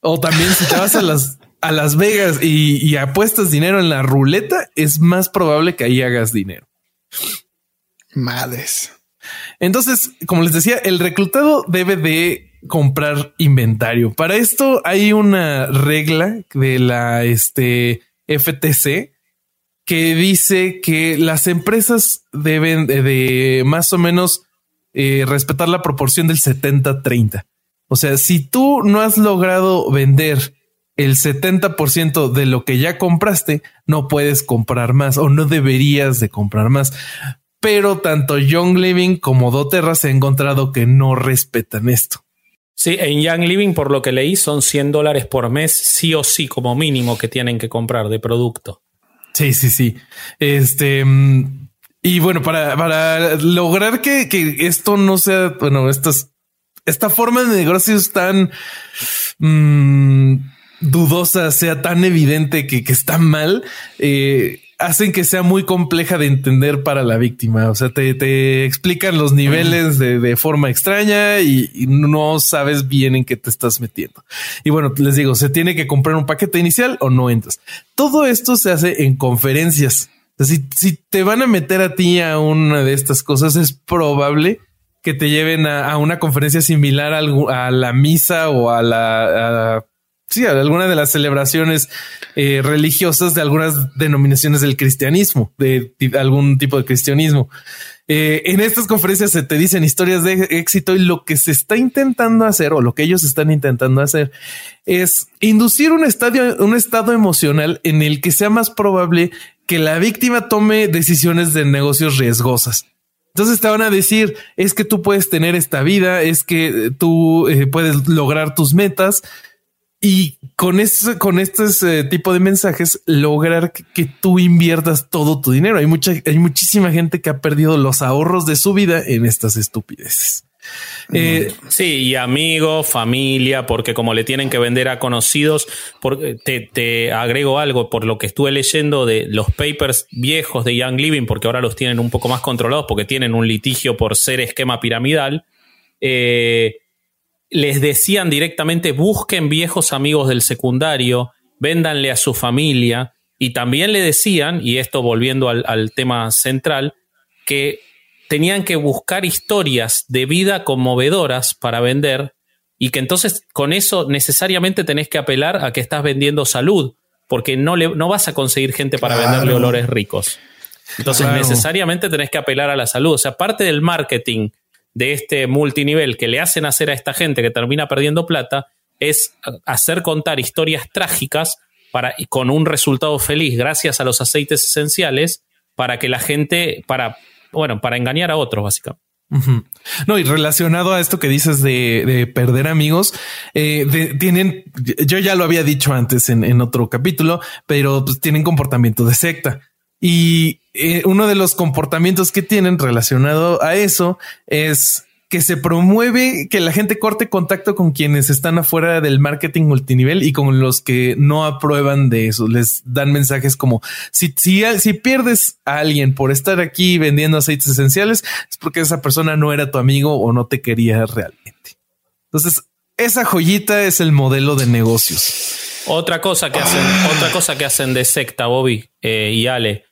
O también si te vas a las a Las Vegas y, y apuestas dinero en la ruleta, es más probable que ahí hagas dinero. Madres. Entonces, como les decía, el reclutado debe de comprar inventario. Para esto hay una regla de la este FTC que dice que las empresas deben de, más o menos eh, respetar la proporción del 70-30. O sea, si tú no has logrado vender el 70% de lo que ya compraste, no puedes comprar más o no deberías de comprar más. Pero tanto Young Living como doTERRA se han encontrado que no respetan esto. Sí, en Young Living, por lo que leí, son 100 dólares por mes, sí o sí, como mínimo que tienen que comprar de producto. Sí, sí, sí. Este. Y bueno, para, para lograr que, que, esto no sea, bueno, estas, esta forma de negocios tan mmm, dudosa sea tan evidente que, que está mal, eh, hacen que sea muy compleja de entender para la víctima. O sea, te, explican los niveles de, forma extraña y, no sabes bien en qué te estás metiendo. Y bueno, les digo, se tiene que comprar un paquete inicial o no entras. Todo esto se hace en conferencias. si, si te van a meter a ti a una de estas cosas, es probable que te lleven a, una conferencia similar a, la misa o a la sí, alguna de las celebraciones eh, religiosas de algunas denominaciones del cristianismo, de, algún tipo de cristianismo. Eh, en estas conferencias se te dicen historias de éxito y lo que se está intentando hacer o lo que ellos están intentando hacer es inducir un estadio, un estado emocional en el que sea más probable que la víctima tome decisiones de negocios riesgosas. Entonces te van a decir es que tú puedes tener esta vida, es que tú eh, puedes lograr tus metas, y con, este, con este tipo de mensajes lograr que, tú inviertas todo tu dinero. Hay mucha, hay muchísima gente que ha perdido los ahorros de su vida en estas estupideces. Eh, sí, y amigos, familia, porque como le tienen que vender a conocidos, porque te, te, agrego algo por lo que estuve leyendo de los papers viejos de Young Living, porque ahora los tienen un poco más controlados, porque tienen un litigio por ser esquema piramidal. Eh, les decían directamente busquen viejos amigos del secundario, véndanle a su familia y también le decían, y esto volviendo al, tema central, que tenían que buscar historias de vida conmovedoras para vender y que entonces con eso necesariamente tenés que apelar a que estás vendiendo salud, porque no, le, no vas a conseguir gente para venderle olores ricos. Entonces necesariamente tenés que apelar a la salud. O sea, parte del marketing de este multinivel que le hacen hacer a esta gente que termina perdiendo plata es hacer contar historias trágicas para, con un resultado feliz gracias a los aceites esenciales para que la gente, para, bueno, para engañar a otros básicamente. No, y relacionado a esto que dices de, perder amigos, eh, tienen, yo ya lo había dicho antes en, en otro capítulo, pero pues, tienen comportamiento de secta. Y eh, uno de los comportamientos que tienen relacionado a eso es que se promueve que la gente corte contacto con quienes están afuera del marketing multinivel y con los que no aprueban de eso. Les dan mensajes como si, si, pierdes a alguien por estar aquí vendiendo aceites esenciales, es porque esa persona no era tu amigo o no te quería realmente. Entonces, esa joyita es el modelo de negocios. Otra cosa que hacen, otra cosa que hacen de secta, Bobby eh, y Ale,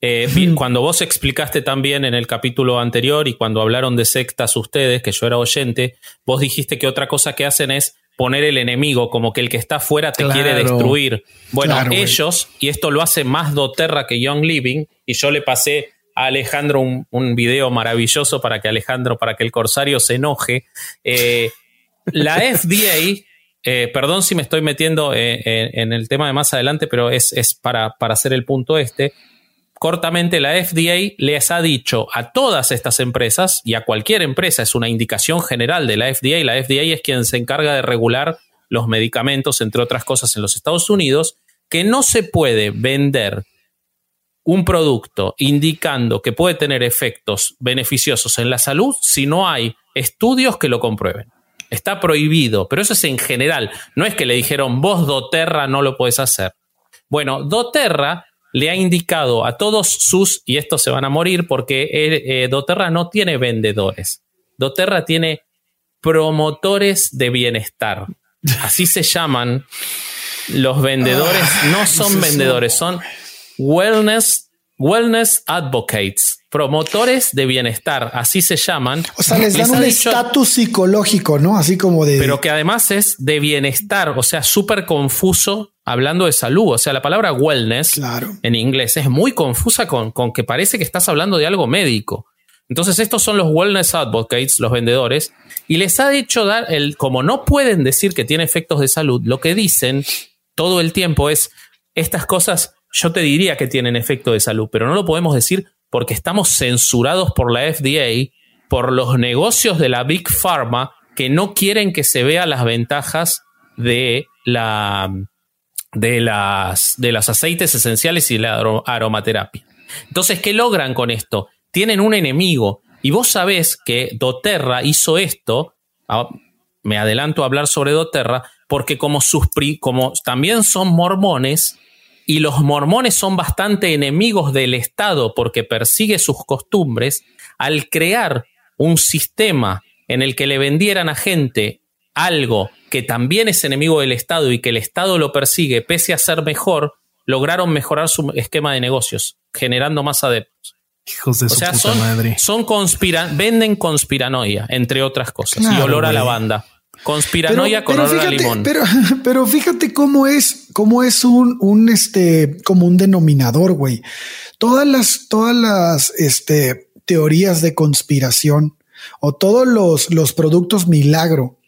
eh, cuando vos explicaste también en el capítulo anterior y cuando hablaron de sectas ustedes, que yo era oyente, vos dijiste que otra cosa que hacen es poner el enemigo, como que el que está afuera te quiere destruir. Bueno, ellos, y esto lo hace más doterra que Young Living, y yo le pasé a Alejandro un, video maravilloso para que Alejandro, para que el corsario se enoje. Eh, la FDA, eh, perdón si me estoy metiendo en el tema de más adelante, pero es, es para, para hacer el punto este cortamente la FDA les ha dicho a todas estas empresas y a cualquier empresa, es una indicación general de la FDA, la FDA es quien se encarga de regular los medicamentos, entre otras cosas, en los Estados Unidos, que no se puede vender un producto indicando que puede tener efectos beneficiosos en la salud si no hay estudios que lo comprueben. Está prohibido, pero eso es en general. No es que le dijeron, vos doTERRA no lo puedes hacer. Bueno, doTERRA le ha indicado a todos sus, y estos se van a morir porque eh, eh, doTERRA no tiene vendedores. doTERRA tiene promotores de bienestar. Así se llaman los vendedores. Ah, no son vendedores, son wellness, wellness advocates, promotores de bienestar. Así se llaman. O sea, les dan un estatus psicológico, ¿no? Así como de. Pero que además es de bienestar, o sea, súper confuso hablando de salud. O sea, la palabra wellness en inglés es muy confusa con, con, que parece que estás hablando de algo médico. Entonces, estos son los wellness advocates, los vendedores, y les ha dicho dar el, como no pueden decir que tiene efectos de salud, lo que dicen todo el tiempo es, estas cosas yo te diría que tienen efecto de salud, pero no lo podemos decir porque estamos censurados por la FDA, por los negocios de la Big Pharma, que no quieren que se vean las ventajas de la, de las, de los aceites esenciales y la aromaterapia. Entonces, ¿qué logran con esto? Tienen un enemigo. Y vos sabés que doTERRA hizo esto, me adelanto a hablar sobre doTERRA, porque como, sus como también son mormones, y los mormones son bastante enemigos del Estado porque persigue sus costumbres, al crear un sistema en el que le vendieran a gente algo que también es enemigo del Estado y que el Estado lo persigue pese a ser mejor, lograron mejorar su esquema de negocios, generando más adeptos. Hijos de O su sea, puta son, madre. son conspira venden conspiranoia, entre otras cosas, y olor a güey. lavanda. Conspiranoia con olor a fíjate, limón. Pero, pero fíjate cómo es, cómo es un, un este, como un denominador, güey. Todas las, todas las, este, teorías de conspiración o todos los, los productos milagro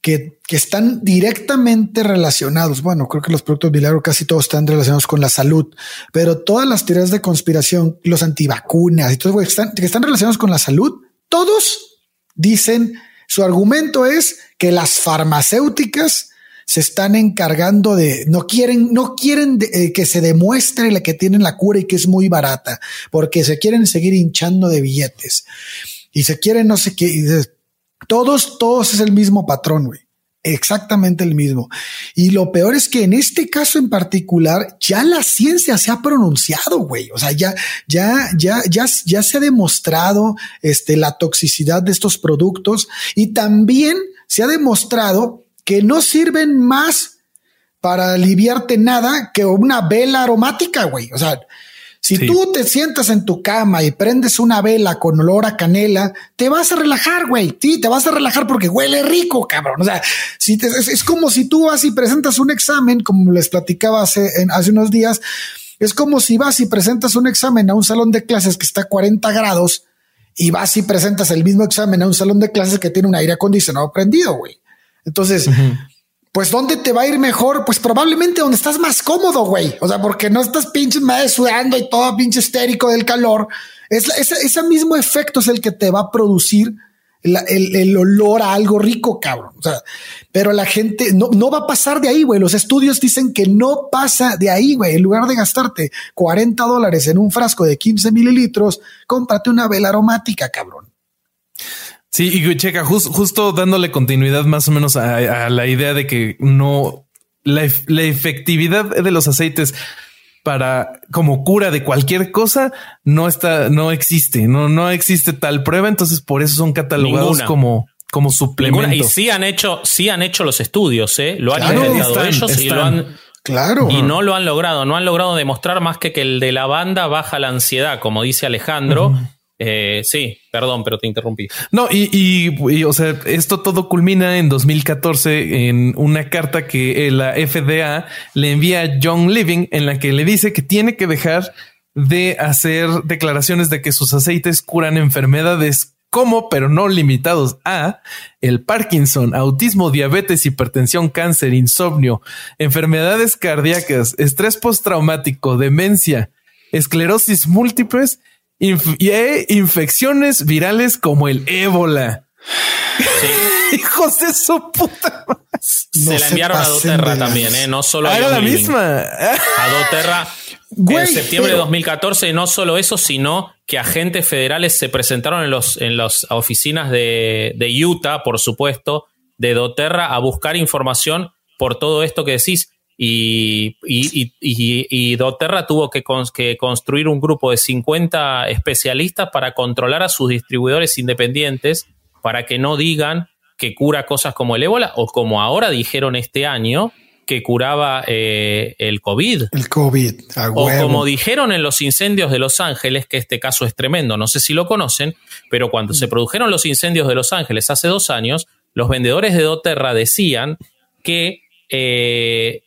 que, que están directamente relacionados. Bueno, creo que los productos milagro casi todos están relacionados con la salud, pero todas las teorías de conspiración, los antivacunas y todo, están, que están relacionados con la salud, todos dicen su argumento es que las farmacéuticas se están encargando de no quieren, no quieren eh, que se demuestre la que tienen la cura y que es muy barata, porque se quieren seguir hinchando de billetes y se quieren no sé qué. todos, todos es el mismo patrón, güey. Exactamente el mismo. Y lo peor es que en este caso en particular ya la ciencia se ha pronunciado, güey. O sea, ya, ya, ya, ya, ya se ha demostrado este, la toxicidad de estos productos y también se ha demostrado que no sirven más para aliviarte nada que una vela aromática, güey. O sea, si Sí. tú te sientas en tu cama y prendes una vela con olor a canela, te vas a relajar, güey. Sí, te vas a relajar porque huele rico, cabrón. O sea, si te- es, es como si tú vas y presentas un examen, como les platicaba hace, en- hace unos días, es como si vas y presentas un examen a un salón de clases que está a 40 grados y vas y presentas el mismo examen a un salón de clases que tiene un aire acondicionado prendido, güey. Entonces, pues ¿dónde te va a ir mejor? Pues probablemente donde estás más cómodo, güey. O sea, porque no estás pinche madre sudando y todo pinche histérico del calor. Es ese, mismo efecto es el que te va a producir el, el olor a algo rico, cabrón. O sea, pero la gente no, no va a pasar de ahí, güey. Los estudios dicen que no pasa de ahí, güey. En lugar de gastarte 40 dólares en un frasco de 15 mililitros, cómprate una vela aromática, cabrón. Sí, y checa, jus- justo dándole continuidad más o menos a, a la idea de que no la, la efectividad de los aceites para como cura de cualquier cosa no está, no existe, no, no existe tal prueba. Entonces, por eso son catalogados Ninguna. como, como Ninguna- suplemento. y sí han hecho, sí han hecho los estudios, ¿eh? lo han Claro, intentado están, ellos y lo han Claro. y no lo han logrado, no han logrado demostrar más que que el de la banda baja la ansiedad, como dice Alejandro. Eh, sí, perdón, pero te interrumpí. No, y, y, o sea, esto todo culmina en 2014 en una carta que la FDA le envía a John Living en la que le dice que tiene que dejar de hacer declaraciones de que sus aceites curan enfermedades como, pero no limitados a el Parkinson, autismo, diabetes, hipertensión, cáncer, insomnio, enfermedades cardíacas, estrés postraumático, demencia, esclerosis múltiples inf- y e infecciones virales como el ébola. Hijos de su puta. madre. No se la se enviaron a Doterra también. ¿eh? no solo Ah, a era la Living. misma. A Doterra Güey, en septiembre pero- de 2014, no solo eso, sino que agentes federales se presentaron en los en las oficinas de, de Utah, por supuesto, de Doterra a buscar información por todo esto que decís. Y, y, y, y- y Doterra tuvo que, cons- que construir un grupo de 50 especialistas para controlar a sus distribuidores independientes para que no digan que cura cosas como el ébola o como ahora dijeron este año que curaba eh, el COVID. El COVID. A O como dijeron en los incendios de Los Ángeles, que este caso es tremendo, no sé si lo conocen, pero cuando se produjeron los incendios de Los Ángeles hace dos años, los vendedores de Doterra decían que eh,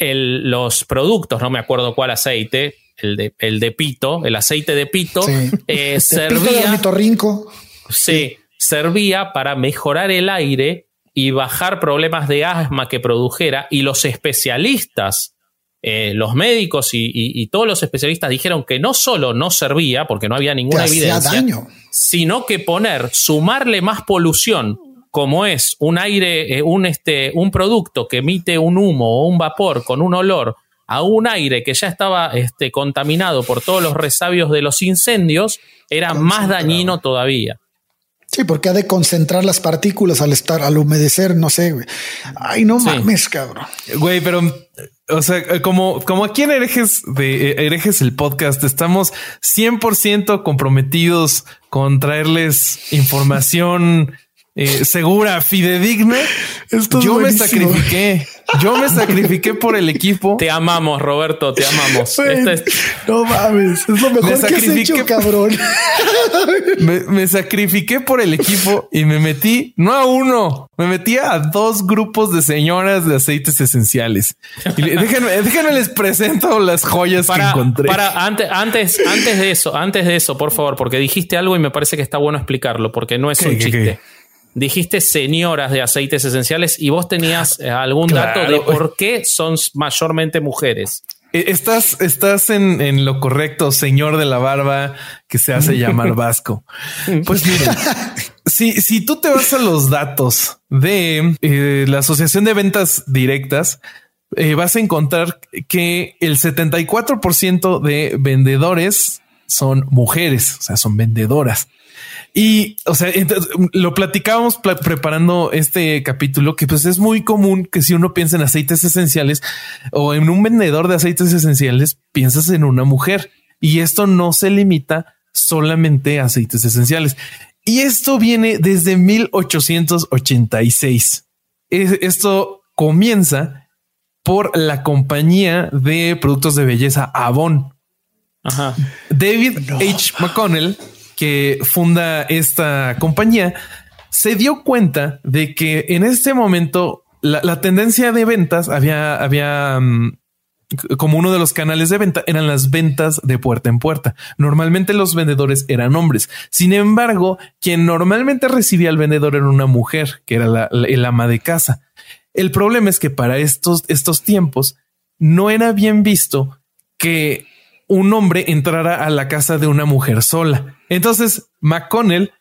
el- los productos, no me acuerdo cuál aceite, el de, el de pito, el aceite de pito, Sí. eh, Te pico de servía, ornitorrinco. sí, servía para mejorar el aire y bajar problemas de asma que produjera y los especialistas, eh, los médicos y, y- y todos los especialistas dijeron que no solo no servía, porque no había ninguna evidencia, daño. sino que poner, sumarle más polución, como es un aire, eh, un, este, un producto que emite un humo o un vapor con un olor a un aire que ya estaba este, contaminado por todos los resabios de los incendios, era más dañino todavía. Sí, porque ha de concentrar las partículas al estar, al humedecer, no sé, güey. Ay, no mames, cabrón. Güey, pero, o sea, como, como aquí en Herejes de Herejes el podcast, estamos 100% comprometidos con traerles información eh, segura, fidedigna. yo me sacrifiqué. Yo me sacrifiqué por el equipo. Te amamos, Roberto, te amamos. No mames, es lo mejor que has hecho, cabrón. Me, sacrifiqué por el equipo y me metí, no a uno, me metí a dos grupos de señoras de aceites esenciales. Y déjenme, déjenme les presento las joyas que encontré. Para, antes, antes, antes de eso, antes de eso, por favor, porque dijiste algo y me parece que está bueno explicarlo, porque no es un chiste dijiste señoras de aceites esenciales y vos tenías eh, algún dato de por qué son mayormente mujeres. Eh, estás, estás en, lo correcto, señor de la barba que se hace llamar Vasco. Pues miren, si, si tú te vas a los datos de eh, la Asociación de Ventas Directas, vas a encontrar que el 74% de vendedores son mujeres, o sea, son vendedoras. Y, o sea, lo platicábamos preparando este capítulo, que pues es muy común que si uno piensa en aceites esenciales o en un vendedor de aceites esenciales, piensas en una mujer. Y esto no se limita solamente a aceites esenciales. Y esto viene desde 1886. Esto comienza por la compañía de productos de belleza Avon. David H. McConnell que funda esta compañía, se dio cuenta de que en este momento la, tendencia de ventas había, había mm, como uno de los canales de venta eran las ventas de puerta en puerta. Normalmente los vendedores eran hombres. Sin embargo, quien normalmente recibía al vendedor era una mujer, que era la, el ama de casa. El problema es que para estos, estos tiempos no era bien visto que un hombre entrara a la casa de una mujer sola. Entonces, McConnell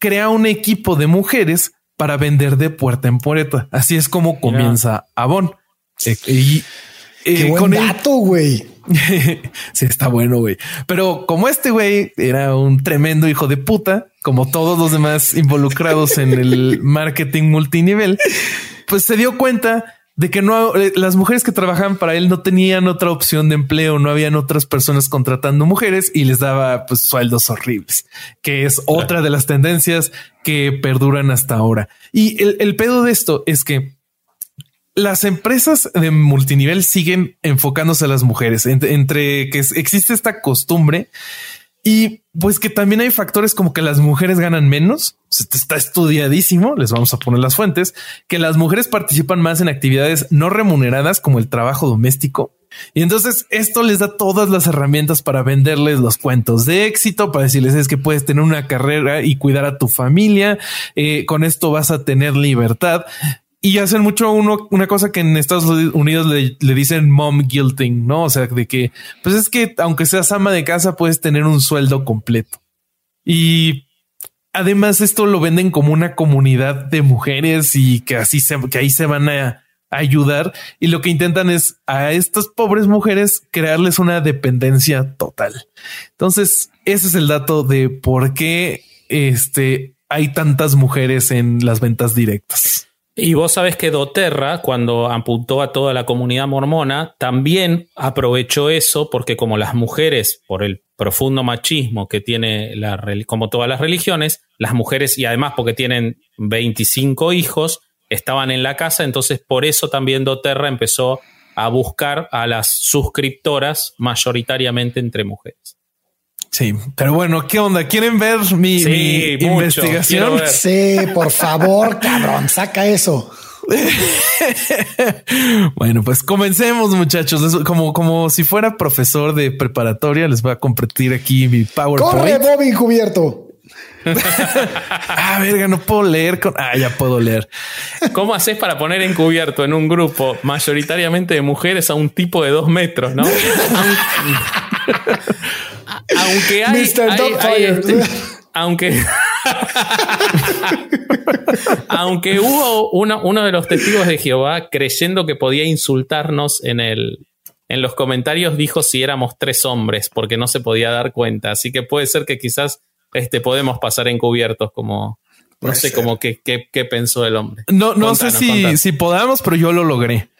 crea un equipo de mujeres para vender de puerta en puerta. Así es como comienza Avon. Eh, y eh, con dato, güey. sí, está bueno, güey. Pero como este güey era un tremendo hijo de puta, como todos los demás involucrados en el marketing multinivel, pues se dio cuenta de que no eh, las mujeres que trabajaban para él no tenían otra opción de empleo, no habían otras personas contratando mujeres y les daba pues, sueldos horribles, que es otra de las tendencias que perduran hasta ahora. Y el, pedo de esto es que las empresas de multinivel siguen enfocándose a las mujeres, entre que existe esta costumbre y pues que también hay factores como que las mujeres ganan menos. Está estudiadísimo, les vamos a poner las fuentes, que las mujeres participan más en actividades no remuneradas como el trabajo doméstico. Y entonces esto les da todas las herramientas para venderles los cuentos de éxito, para decirles es que puedes tener una carrera y cuidar a tu familia. Eh, con esto vas a tener libertad y hacen mucho uno, una cosa que en Estados Unidos le, dicen mom guilting, no? O sea, de que, pues es que aunque seas ama de casa, puedes tener un sueldo completo. Y además esto lo venden como una comunidad de mujeres y que así se, que ahí se van a, ayudar. Y lo que intentan es a estas pobres mujeres crearles una dependencia total. Entonces, ese es el dato de por qué este, hay tantas mujeres en las ventas directas. Y vos sabés que doTERRA, cuando apuntó a toda la comunidad mormona, también aprovechó eso porque como las mujeres, por el profundo machismo que tiene la, como todas las religiones, las mujeres y además porque tienen 25 hijos, estaban en la casa, entonces por eso también doTERRA empezó a buscar a las suscriptoras mayoritariamente entre mujeres. Sí, pero bueno, ¿qué onda? ¿Quieren ver mi, investigación? Sí, por favor, cabrón, saca eso. bueno, pues comencemos, muchachos. Como, como si fuera profesor de preparatoria, les voy a compartir aquí mi PowerPoint. Corre, Bobby cubierto. ah, verga, no puedo leer con. Ah, ya puedo leer. ¿Cómo haces para poner encubierto en un grupo mayoritariamente de mujeres a un tipo de dos metros, no? aunque hay, este, aunque aunque hubo uno, uno de los testigos de Jehová creyendo que podía insultarnos en el en los comentarios dijo si éramos tres hombres porque no se podía dar cuenta. Así que puede ser que quizás este podemos pasar encubiertos como No sé cómo qué, qué, pensó el hombre. No, no sé si, si podamos, pero yo lo logré.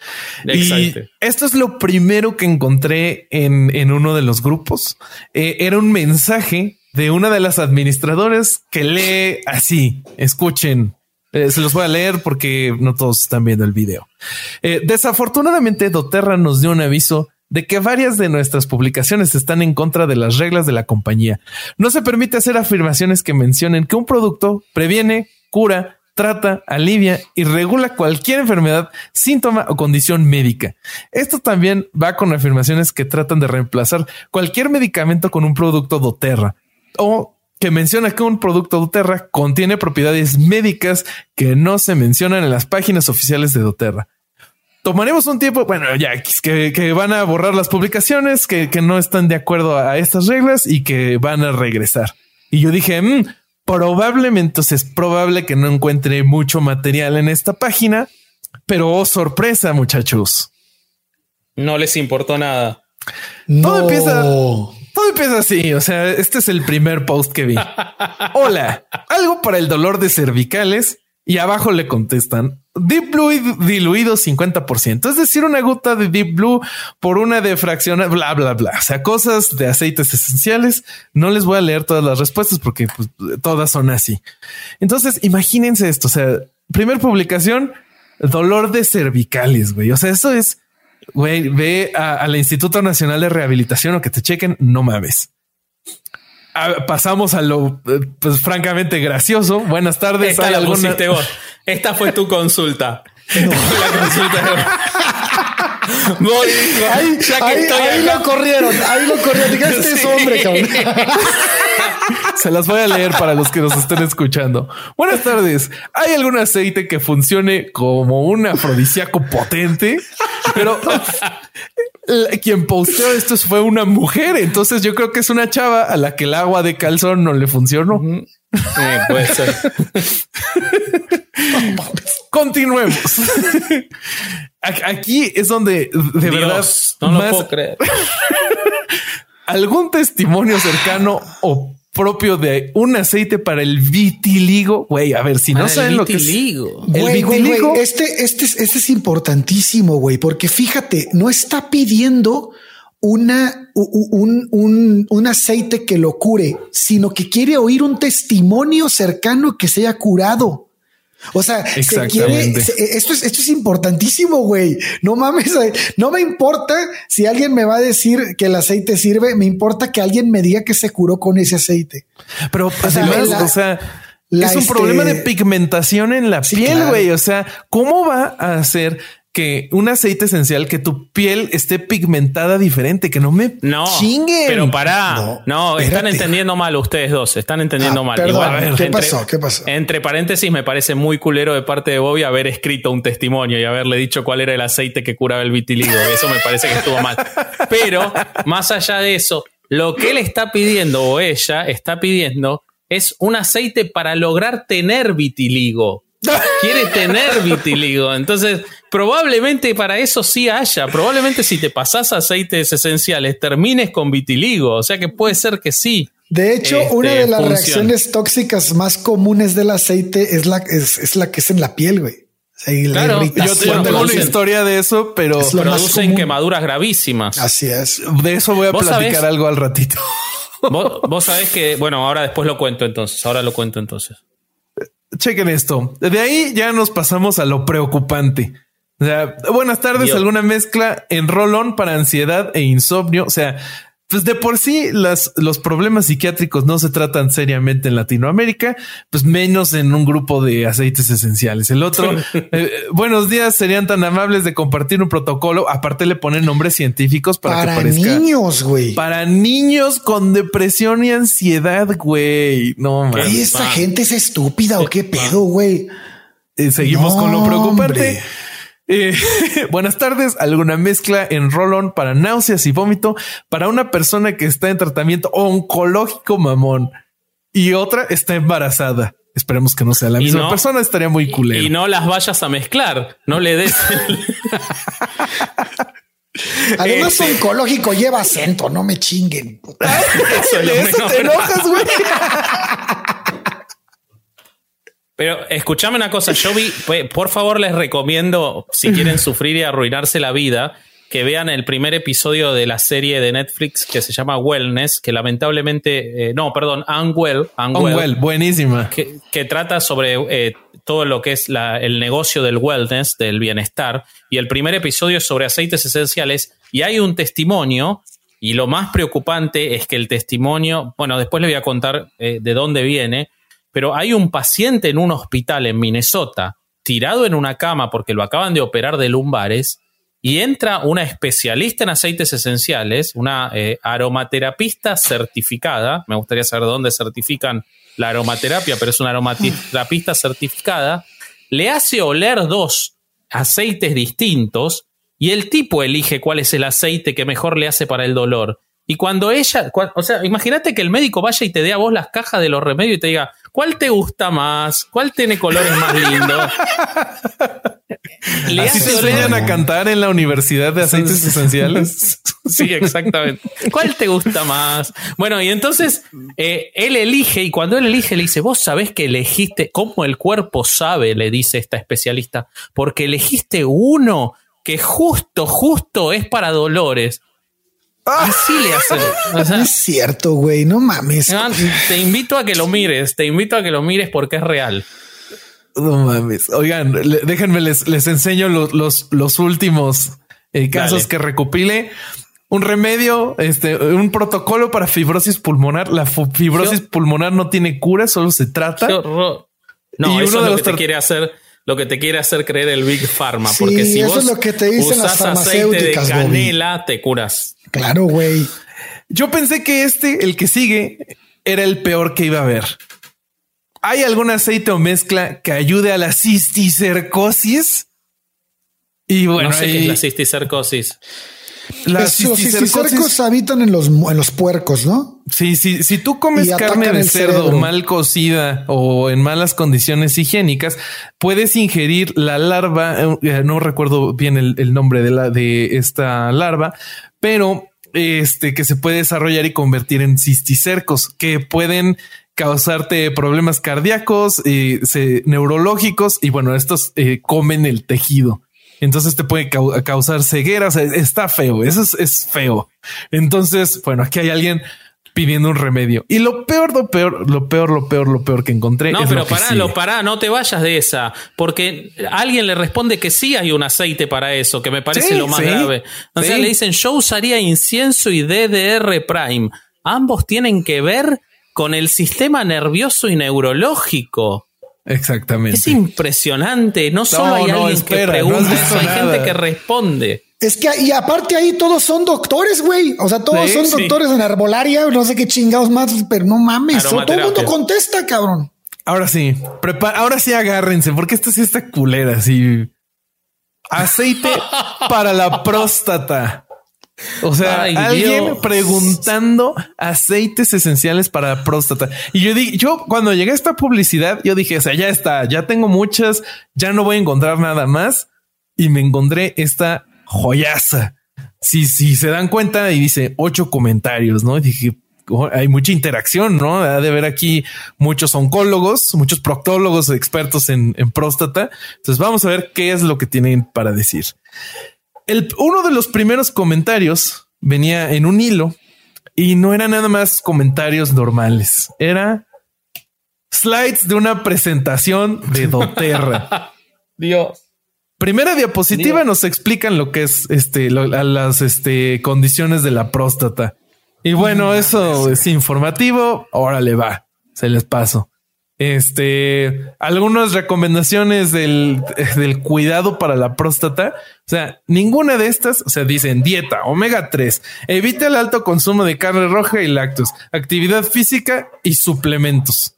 Exacto. Y esto es lo primero que encontré en, en uno de los grupos. Eh, era un mensaje de una de las administradoras que lee así. Escuchen, eh, se los voy a leer porque no todos están viendo el video. Eh, desafortunadamente, Doterra nos dio un aviso de que varias de nuestras publicaciones están en contra de las reglas de la compañía. No se permite hacer afirmaciones que mencionen que un producto previene, cura, trata, alivia y regula cualquier enfermedad, síntoma o condición médica. Esto también va con afirmaciones que tratan de reemplazar cualquier medicamento con un producto doTERRA o que menciona que un producto doTERRA contiene propiedades médicas que no se mencionan en las páginas oficiales de doTERRA tomaremos un tiempo, bueno, ya que, van a borrar las publicaciones, que, no están de acuerdo a estas reglas y que van a regresar. Y yo dije, mm, probablemente es probable que no encuentre mucho material en esta página, pero oh, sorpresa, muchachos. No les importó nada. Todo empieza. Todo empieza así. O sea, este es el primer post que vi. Hola, algo para el dolor de cervicales y abajo le contestan Deep Blue diluido 50%, es decir, una gota de Deep Blue por una de fracción, bla, bla, bla. O sea, cosas de aceites esenciales. No les voy a leer todas las respuestas porque pues, todas son así. Entonces, imagínense esto. O sea, primer publicación, dolor de cervicales, güey. O sea, eso es, güey, ve al Instituto Nacional de Rehabilitación o que te chequen, no mames pasamos a lo pues francamente gracioso. Buenas tardes. Esta, la Esta fue tu consulta. Esta fue la consulta. ahí, ahí, lo corrieron, ahí lo corrieron. Este es hombre, cabrón. Se las voy a leer para los que nos estén escuchando. Buenas tardes. ¿Hay algún aceite que funcione como un afrodisíaco potente? Pero quien posteó esto fue una mujer. Entonces yo creo que es una chava a la que el agua de calzón no le funcionó. puede ser. Continuemos. Aquí es donde de verdad no lo puedo creer. algún testimonio cercano o propio de un aceite para el vitiligo. Güey, a ver, si no saben lo que es el vitiligo. este, este, este es importantísimo, güey, porque fíjate, no está pidiendo una, un, un, un, aceite que lo cure, sino que quiere oír un testimonio cercano que se haya curado. O sea, Exactamente. esto es, esto es importantísimo, güey. No mames, no me importa si alguien me va a decir que el aceite sirve, me importa que alguien me diga que se curó con ese aceite. Pero además, o sea, es un problema de este pigmentación en la piel, güey. O sea, ¿cómo va a hacer que un aceite esencial, que tu piel esté pigmentada diferente, que no me no, Pero para no, están entendiendo mal ustedes dos, están entendiendo ah, mal. Igual, ¿qué pasó? ¿Qué pasó? Entre paréntesis, me parece muy culero de parte de Bobby haber escrito un testimonio y haberle dicho cuál era el aceite que curaba el vitiligo. Eso me parece que estuvo mal. Pero más allá de eso, lo que él está pidiendo o ella está pidiendo es un aceite para lograr tener vitiligo. Quiere tener vitiligo. Entonces, probablemente para eso sí haya. Probablemente si te pasas aceites esenciales termines con vitiligo. O sea que puede ser que sí. De hecho, este, una de las reacciones tóxicas más comunes del aceite es la, es, la que es en la piel, güey. claro, yo, tengo una historia de eso, pero producen quemaduras gravísimas. Así es. De eso voy a platicar algo al ratito. ¿Vos, vos sabés que, bueno, ahora después lo cuento entonces. Ahora lo cuento entonces. Chequen esto. De ahí ya nos pasamos a lo preocupante. O sea, buenas tardes, alguna mezcla en rolón para ansiedad e insomnio. O sea, pues de por sí las, los problemas psiquiátricos no se tratan seriamente en Latinoamérica, pues menos en un grupo de aceites esenciales. El otro, eh, buenos días, serían tan amables de compartir un protocolo. Aparte le ponen nombres científicos para, que parezca. niños, güey. Para niños con depresión y ansiedad, güey. No mames. ¿Esta gente es estúpida o qué pedo, güey? Eh, seguimos con lo preocupante. Eh, buenas tardes. ¿Alguna mezcla en Rolón para náuseas y vómito para una persona que está en tratamiento oncológico mamón y otra está embarazada? Esperemos que no sea la misma persona, estaría muy culero. Y no las vayas a mezclar, no le des. Además, este- oncológico lleva acento, no me chinguen. Eso, te enojas, güey. Pero escúchame una cosa, yo vi, pues, por favor les recomiendo, si quieren sufrir y arruinarse la vida, que vean el primer episodio de la serie de Netflix que se llama Wellness, que lamentablemente, eh, no, perdón, Unwell, Unwell, Unwell, buenísima. que, que trata sobre eh, todo lo que es la- el negocio del wellness, del bienestar, y el primer episodio es sobre aceites esenciales, y hay un testimonio, y lo más preocupante es que el testimonio, bueno, después le voy a contar eh, de dónde viene, pero hay un paciente en un hospital en Minnesota, tirado en una cama porque lo acaban de operar de lumbares, y entra una especialista en aceites esenciales, una eh, aromaterapista certificada. Me gustaría saber dónde certifican la aromaterapia, pero es una aromaterapista certificada. Le hace oler dos aceites distintos y el tipo elige cuál es el aceite que mejor le hace para el dolor. Y cuando ella, o sea, imagínate que el médico vaya y te dé a vos las cajas de los remedios y te diga, ¿cuál te gusta más? ¿Cuál tiene colores más lindos? Así te enseñan a cantar en la Universidad de Aceites Esenciales. Sí, exactamente. ¿Cuál te gusta más? Bueno, y entonces eh, él elige, y cuando él elige, le dice: Vos sabés que elegiste, ¿cómo el cuerpo sabe? Le dice esta especialista, porque elegiste uno que justo, justo es para dolores. Así le hace. O sea, No es cierto, güey. No mames. Ah, te invito a que lo mires, te invito a que lo mires porque es real. No mames. Oigan, le- déjenme les, les enseño los, los, los últimos eh, casos Dale. que recopile. Un remedio, este, un protocolo para fibrosis pulmonar. La fibrosis Yo- pulmonar no tiene cura, solo se trata. No, Y uno eso de es lo los que te quiere hacer, lo que te quiere hacer creer el Big Pharma. Sí, porque si eso vos es lo que te dicen las usás aceite de Bobby. canela, te curas. Claro, güey. Yo pensé que este, el que sigue, era el peor que iba a haber. ¿Hay algún aceite o mezcla que ayude a la cisticercosis? Y bueno, no sé qué es la cisticercosis. La Es- los cisticercosis- cisticercos habitan en los, en los puercos, ¿no? Sí, sí, si tú comes carne de cerdo cerebro. mal cocida o en malas condiciones higiénicas, puedes ingerir la larva, eh, no recuerdo bien el, el nombre de la de esta larva, pero este que se puede desarrollar y convertir en cisticercos que pueden causarte problemas cardíacos, eh, se- neurológicos y bueno, estos eh, comen el tejido. Entonces te puede cau- causar ceguera. O sea, está feo. Eso es, es feo. Entonces, bueno, aquí hay alguien pidiendo un remedio. Y lo peor, lo peor, lo peor, lo peor, lo peor que encontré. No, es pero lo pará, lo pará, no te vayas de esa, porque alguien le responde que sí hay un aceite para eso, que me parece Sí, lo más sí, grave. O sea, le dicen, yo usaría incienso y DDR Prime. Ambos tienen que ver con el sistema nervioso y neurológico. Exactamente. Es impresionante. No solo hay no, alguien espera, que pregunta eso, hay nada. gente que responde. Es que, y aparte ahí todos son doctores, güey. O sea, todos Sí, son sí. doctores en arbolaria, no sé qué chingados más, pero no mames. Todo el mundo contesta, cabrón. Ahora sí, prepa- ahora sí agárrense, porque esta sí está culera. Así aceite para la próstata. O sea, Ay, alguien Dios. preguntando aceites esenciales para próstata. Y yo dije, yo cuando llegué a esta publicidad, yo dije, o sea, ya está, ya tengo muchas, ya no voy a encontrar nada más. Y me encontré esta joyaza. Si, si se dan cuenta y dice ocho comentarios, ¿no? Y dije, oh, hay mucha interacción, ¿no? Ha de haber aquí muchos oncólogos, muchos proctólogos expertos en, en próstata. Entonces vamos a ver qué es lo que tienen para decir. El, uno de los primeros comentarios venía en un hilo y no era nada más comentarios normales. Era slides de una presentación de doTERRA. Dios. Primera diapositiva Dios. nos explican lo que es este, lo- a las este, condiciones de la próstata. Y bueno, eso es informativo. Ahora le va, se les paso. Este, algunas recomendaciones del, del cuidado para la próstata. O sea, ninguna de estas, o sea, dicen dieta, omega 3, evita el alto consumo de carne roja y lácteos, actividad física y suplementos.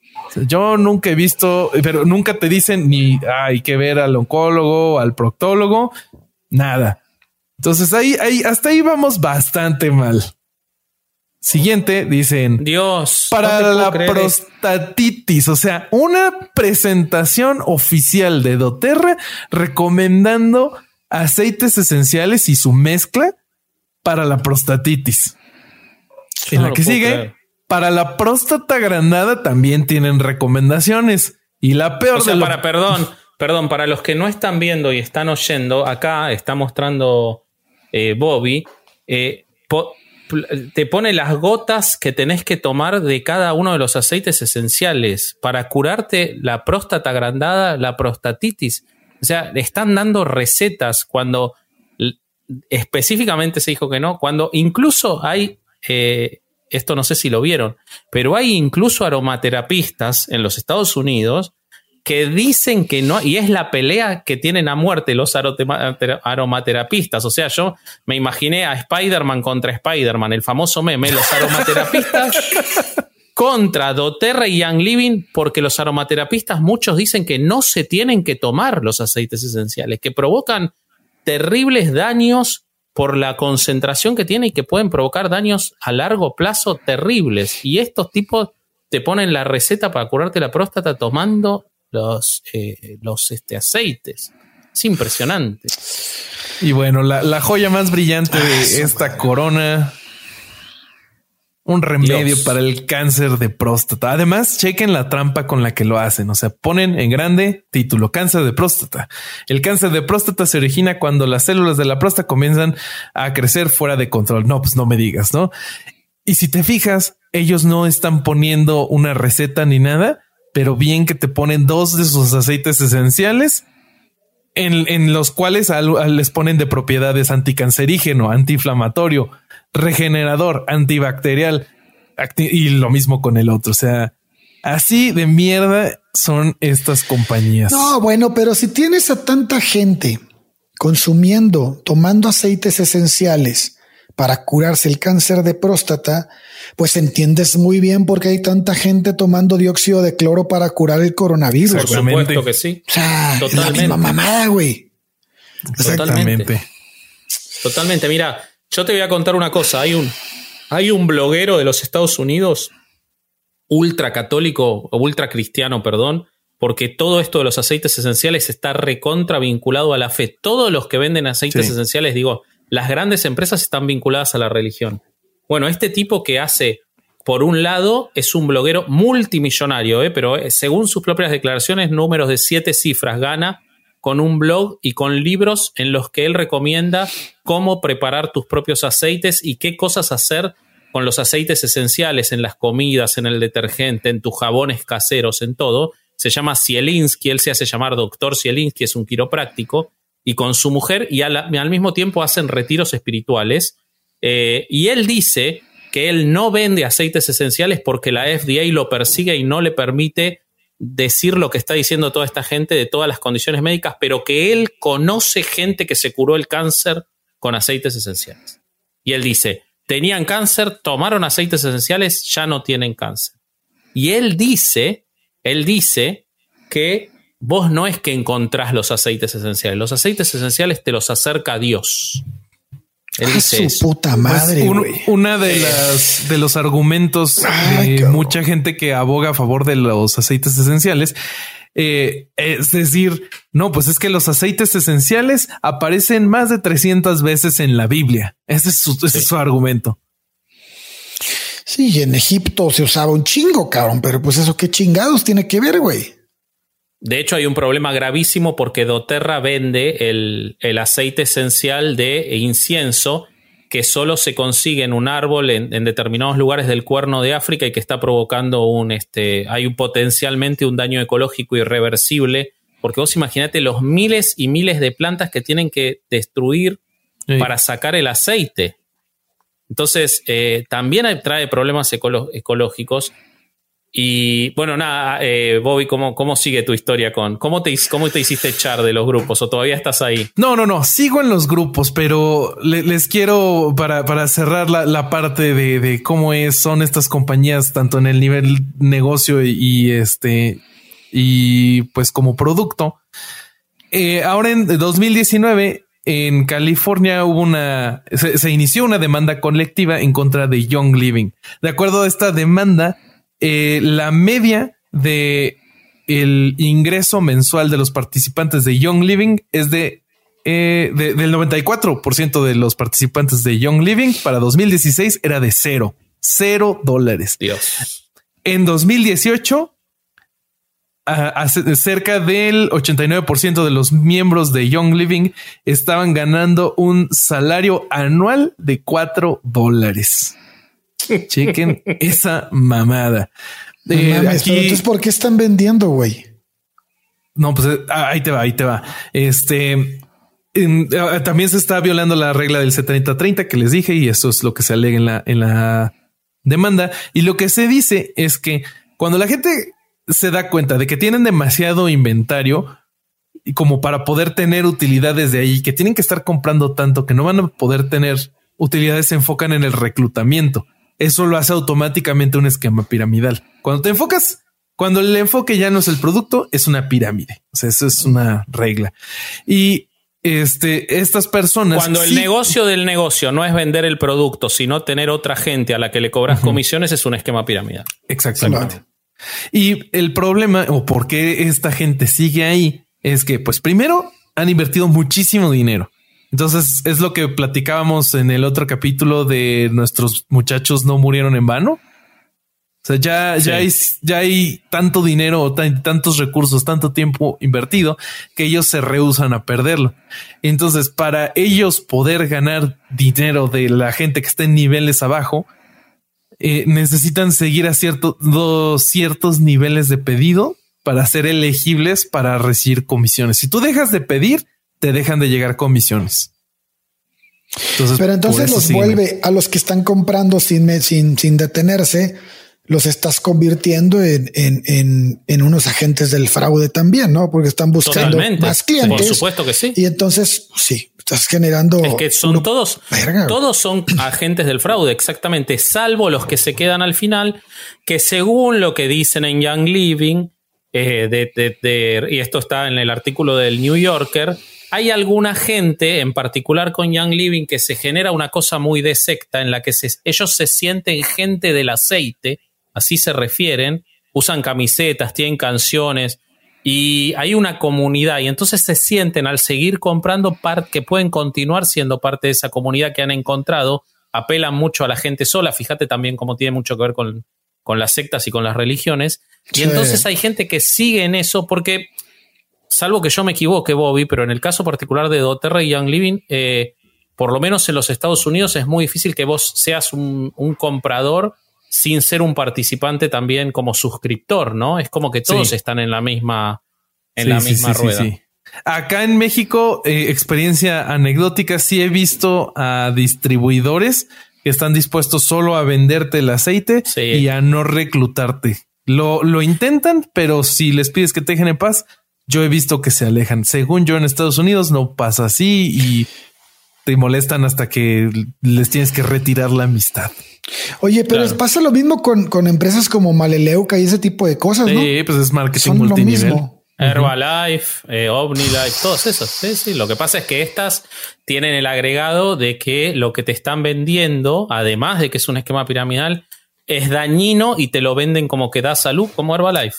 Yo nunca he visto, pero nunca te dicen ni "Ah, hay que ver al oncólogo, al proctólogo, nada. Entonces ahí, ahí, hasta ahí vamos bastante mal. Siguiente, dicen Dios. para no la creer prostatitis, o sea, una presentación oficial de doTERRA recomendando aceites esenciales y su mezcla para la prostatitis. En la que sigue, creer. para la próstata agrandada también tienen recomendaciones. Y la peor O sea, de lo- para, perdón, perdón, para los que no están viendo y están oyendo, acá está mostrando eh, Bobby, eh, po- te pone las gotas que tenés que tomar de cada uno de los aceites esenciales para curarte la próstata agrandada, la prostatitis. O sea, le están dando recetas cuando específicamente se dijo que no, cuando incluso hay, eh, esto no sé si lo vieron, pero hay incluso aromaterapistas en los Estados Unidos que dicen que no, y es la pelea que tienen a muerte los aromaterapistas. O sea, yo me imaginé a Spider-Man contra Spider-Man, el famoso meme, los aromaterapistas contra doTERRA y Young Living, porque los aromaterapistas muchos dicen que no se tienen que tomar los aceites esenciales, que provocan terribles daños por la concentración que tiene y que pueden provocar daños a largo plazo terribles. Y estos tipos te ponen la receta para curarte la próstata tomando los, eh, los este, aceites. Es impresionante. Y bueno, la, la joya más brillante Ah, de esta corona. Un remedio Dios. para el cáncer de próstata. Además, chequen la trampa con la que lo hacen. O sea, ponen en grande título cáncer de próstata. El cáncer de próstata se origina cuando las células de la próstata comienzan a crecer fuera de control. No, pues no me digas, ¿no? Y si te fijas, ellos no están poniendo una receta ni nada, pero bien que te ponen dos de sus aceites esenciales en, en los cuales al- al- les ponen de propiedades anticancerígeno, antiinflamatorio, regenerador, antibacterial y lo mismo con el otro. O sea, así de mierda son estas compañías. No, bueno, pero si tienes a tanta gente consumiendo, tomando aceites esenciales para curarse el cáncer de próstata, pues entiendes muy bien por qué hay tanta gente tomando dióxido de cloro para curar el coronavirus. Por supuesto que sí. O sea, es la Totalmente. misma mamada, güey. Exactamente. Totalmente. Mira, yo te voy a contar una cosa. Hay un, hay un bloguero de los Estados Unidos, ultra católico, o ultra cristiano, perdón, porque todo esto de los aceites esenciales está recontra vinculado a la fe. Todos los que venden aceites Sí. esenciales, digo, las grandes empresas están vinculadas a la religión. Bueno, este tipo que hace, por un lado, es un bloguero multimillonario, ¿eh? pero eh, según sus propias declaraciones, números de siete cifras gana con un blog y con libros en los que él recomienda cómo preparar tus propios aceites y qué cosas hacer con los aceites esenciales en las comidas, en el detergente, en tus jabones caseros, en todo. Se llama Zielinski, él se hace llamar doctor Zielinski, es un quiropráctico, y con su mujer, y al, al mismo tiempo hacen retiros espirituales. Eh, y él dice que él no vende aceites esenciales porque la FDA lo persigue y no le permite decir lo que está diciendo toda esta gente de todas las condiciones médicas, pero que él conoce gente que se curó el cáncer con aceites esenciales. Y él dice, tenían cáncer, tomaron aceites esenciales, ya no tienen cáncer. Y él dice, él dice que vos no es que encontrás los aceites esenciales, los aceites esenciales te los acerca a Dios. Él A dice su eso. puta Pues, madre, un- güey. una de las de los argumentos Ay, de cabrón. mucha gente que aboga a favor de los aceites esenciales eh, es decir, no, pues es que los aceites esenciales aparecen más de 300 veces en la Biblia. Ese es su, ese es su argumento. Sí, y en Egipto se usaba un chingo, cabrón, pero pues eso qué chingados tiene que ver, güey. De hecho, hay un problema gravísimo porque doTERRA vende el, el aceite esencial de incienso que solo se consigue en un árbol en, en determinados lugares del cuerno de África y que está provocando un, este, hay un, potencialmente un daño ecológico irreversible. Porque vos imaginate los miles y miles de plantas que tienen que destruir Sí. para sacar el aceite. Entonces, eh, también hay- trae problemas ecológicos. Y bueno, nada, eh, Bobby, ¿cómo, ¿cómo sigue tu historia con cómo te, cómo te hiciste echar de los grupos o todavía estás ahí? No, no, no, sigo en los grupos, pero le- les quiero para, para cerrar la, la parte de, de cómo es, son estas compañías, tanto en el nivel negocio y, este, y pues como producto. Eh, ahora en 2019, en California hubo una, se inició una demanda colectiva en contra de Young Living. De acuerdo a esta demanda, eh, la media de el ingreso mensual de los participantes de Young Living es de, eh, de- del 94% de los participantes de Young Living para 2016 era de cero, cero dólares. Dios. En 2018 cerca del 89% de los miembros de Young Living estaban ganando un salario anual de 4 dólares. Chequen esa mamada. Eh, entonces, ¿por qué están vendiendo, güey? No, pues eh, ahí te va, ahí te va. Este ah, también se está violando la regla del 70-30 que les dije, y eso es lo que se alega en la, en la demanda. Y lo que se dice es que cuando la gente se da cuenta de que tienen demasiado inventario y como para poder tener utilidades de ahí, que tienen que estar comprando tanto que no van a poder tener utilidades, se enfocan en el reclutamiento. Eso lo hace automáticamente un esquema piramidal. Cuando te enfocas, cuando el enfoque ya no es el producto, es una pirámide. O sea, eso es una regla. Y este, estas personas. Cuando el negocio del negocio no es vender el producto, sino tener otra gente a la que le cobras comisiones, es un esquema piramidal. Exactamente. Y el problema o por qué esta gente sigue ahí es que, pues primero han invertido muchísimo dinero. Entonces es lo que platicábamos en el otro capítulo de nuestros muchachos no murieron en vano. O sea, ya, ya hay, ya hay tanto dinero, tantos recursos, tanto tiempo invertido que ellos se rehusan a perderlo. Entonces, para ellos poder ganar dinero de la gente que está en niveles abajo, eh, necesitan seguir a ciertos ciertos niveles de pedido para ser elegibles para recibir comisiones. Si tú dejas de pedir, te dejan de llegar comisiones. Pero entonces los vuelve a los que están comprando sin, sin, sin detenerse, los estás convirtiendo en, en, en, unos agentes del fraude también, ¿no? Porque están buscando más clientes. Por supuesto que sí. Y entonces, sí, estás generando. Es que son todos, todos son agentes del fraude, exactamente, salvo los que se quedan al final, que según lo que dicen en Young Living, eh, de, y esto está en el artículo del New Yorker, hay alguna gente, en particular con Young Living, que se genera una cosa muy de secta en la que ellos se sienten gente del aceite así se refieren, usan camisetas, tienen canciones y hay una comunidad y entonces se sienten al seguir comprando que pueden continuar siendo parte de esa comunidad que han encontrado, apelan mucho a la gente sola, fíjate también cómo tiene mucho que ver con, con las sectas y con las religiones, y entonces hay gente que sigue en eso porque, salvo que yo me equivoque, Bobby, pero en el caso particular de Doterra y Young Living, eh, por lo menos en los Estados Unidos es muy difícil que vos seas un, un comprador sin ser un participante también como suscriptor, ¿no? Es como que todos están en la misma, en la misma rueda. Acá en México, eh, experiencia anecdótica, sí he visto a distribuidores que están dispuestos solo a venderte el aceite y a no reclutarte. Lo, lo intentan, pero si les pides que te dejen en paz, yo he visto que se alejan. Según yo en Estados Unidos no pasa así y te molestan hasta que les tienes que retirar la amistad. Oye, pero pasa lo mismo con, empresas como Maleleuca y ese tipo de cosas, ¿no? Sí, pues es marketing multinivel. Herbalife, eh, OmniLife, todos esos. Sí, sí. Lo que pasa es que estas tienen el agregado de que lo que te están vendiendo, además de que es un esquema piramidal, es dañino y te lo venden como que da salud, como Herbalife.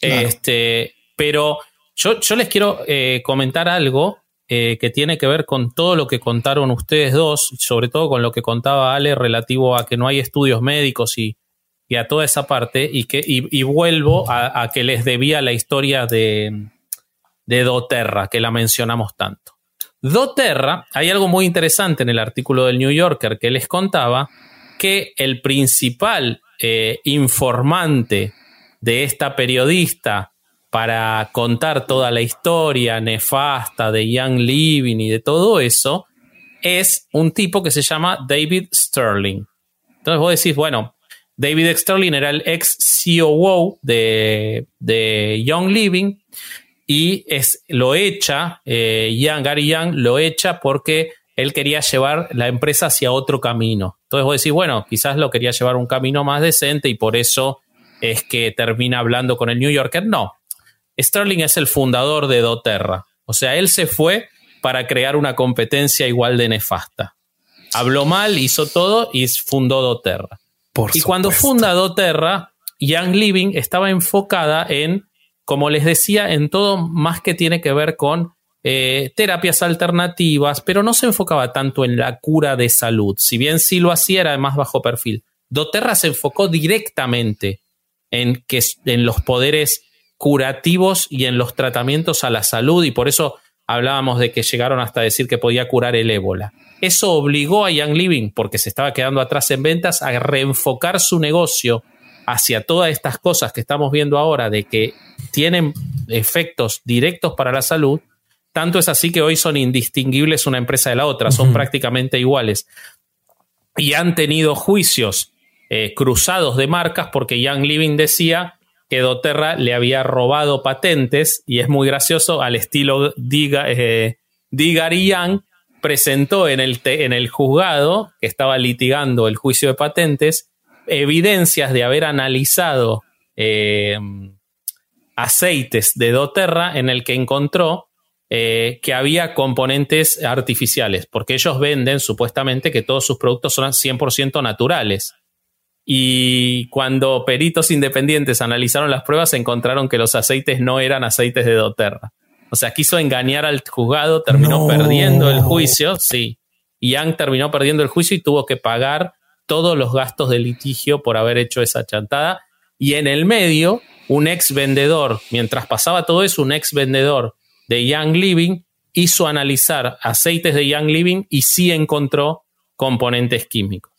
Este, pero yo, les quiero eh, comentar algo eh, que tiene que ver con todo lo que contaron ustedes dos, sobre todo con lo que contaba Ale relativo a que no hay estudios médicos y, a toda esa parte, y, que, y, vuelvo a, que les debía la historia de, de Doterra, que la mencionamos tanto. Doterra, hay algo muy interesante en el artículo del New Yorker que les contaba, que el principal eh, informante de esta periodista para contar toda la historia nefasta de Young Living y de todo eso, es un tipo que se llama David Sterling. Entonces vos decís, bueno, David Sterling era el ex COO de, de Young Living y es, lo echa, eh, Gary Young lo echa porque él quería llevar la empresa hacia otro camino. Entonces vos decís, bueno, quizás lo quería llevar un camino más decente y por eso es que termina hablando con el New Yorker. No, Sterling es el fundador de doTERRA. O sea, él se fue para crear una competencia igual de nefasta. Habló mal, hizo todo y fundó doTERRA. y cuando funda doTERRA, Young Living estaba enfocada en, como les decía, en todo más que tiene que ver con eh, terapias alternativas, pero no se enfocaba tanto en la cura de salud. Si bien sí lo hacía, era más bajo perfil. doTERRA se enfocó directamente en, que, en los poderes curativos y en los tratamientos a la salud y por eso hablábamos de que llegaron hasta decir que podía curar el ébola. Eso obligó a Young Living, porque se estaba quedando atrás en ventas, a reenfocar su negocio hacia todas estas cosas que estamos viendo ahora, de que tienen efectos directos para la salud. Tanto es así que hoy son indistinguibles una empresa de la otra, son prácticamente iguales. Y han tenido juicios eh, cruzados de marcas porque Young Living decía que Doterra le había robado patentes y es muy gracioso al estilo Diga, eh, presentó en el, en el juzgado que estaba litigando el juicio de patentes evidencias de haber analizado eh, aceites de doTERRA en el que encontró eh, que había componentes artificiales, porque ellos venden supuestamente que todos sus productos son 100% naturales. Y cuando peritos independientes analizaron las pruebas, encontraron que los aceites no eran aceites de doTERRA. O sea, quiso engañar al juzgado, terminó perdiendo el juicio, sí. Yang terminó perdiendo el juicio y tuvo que pagar todos los gastos de litigio por haber hecho esa chantada. Y en el medio, un ex vendedor, mientras pasaba todo eso, un ex vendedor de Young Living hizo analizar aceites de Young Living y sí encontró componentes químicos.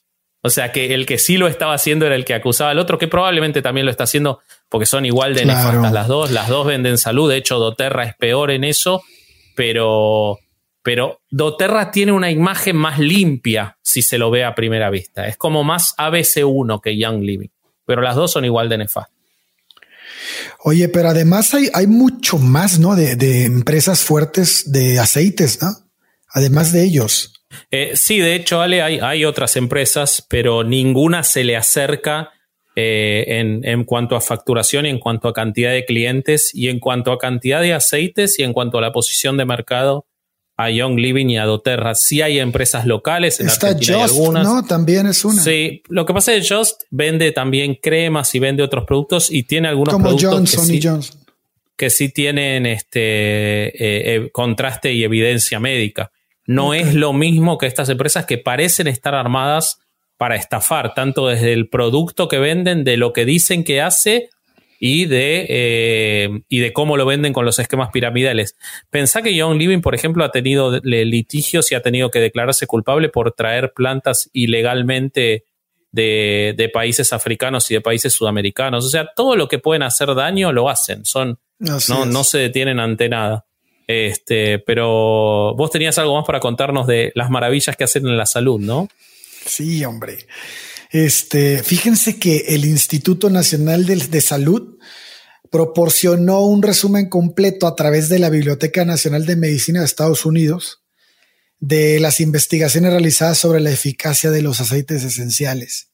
O sea que el que sí lo estaba haciendo era el que acusaba al otro, que probablemente también lo está haciendo porque son igual de nefastas las dos. Las dos venden salud. De hecho, Doterra es peor en eso, pero, pero Doterra tiene una imagen más limpia si se lo ve a primera vista. Es como más ABC1 que Young Living, pero las dos son igual de nefastas. Oye, pero además hay, hay mucho más, ¿no? De, de empresas fuertes de aceites, ¿no? Además de ellos. Eh, sí, de hecho, Ale, hay, otras empresas, pero ninguna se le acerca eh, en, cuanto a facturación y en cuanto a cantidad de clientes y en cuanto a cantidad de aceites y en cuanto a la posición de mercado a Young Living y a Doterra. Sí hay empresas locales, en Está Argentina Just, algunas. ¿no? También es una. Sí, lo que pasa es que Just vende también cremas y vende otros productos y tiene algunos Como productos Johnson y Johnson. que sí tienen este eh, contraste y evidencia médica. No es lo mismo que estas empresas que parecen estar armadas para estafar, tanto desde el producto que venden, de lo que dicen que hace y de, eh, y de cómo lo venden con los esquemas piramidales. Pensá que Young Living, por ejemplo, ha tenido litigios y ha tenido que declararse culpable por traer plantas ilegalmente de, de, países africanos y de países sudamericanos. O sea, todo lo que pueden hacer daño lo hacen. Son, no, no se detienen ante nada. Este, pero vos tenías algo más para contarnos de las maravillas que hacen en la salud, ¿no? Sí, hombre. Este, fíjense que el Instituto Nacional de, Salud proporcionó un resumen completo a través de la Biblioteca Nacional de Medicina de Estados Unidos de las investigaciones realizadas sobre la eficacia de los aceites esenciales.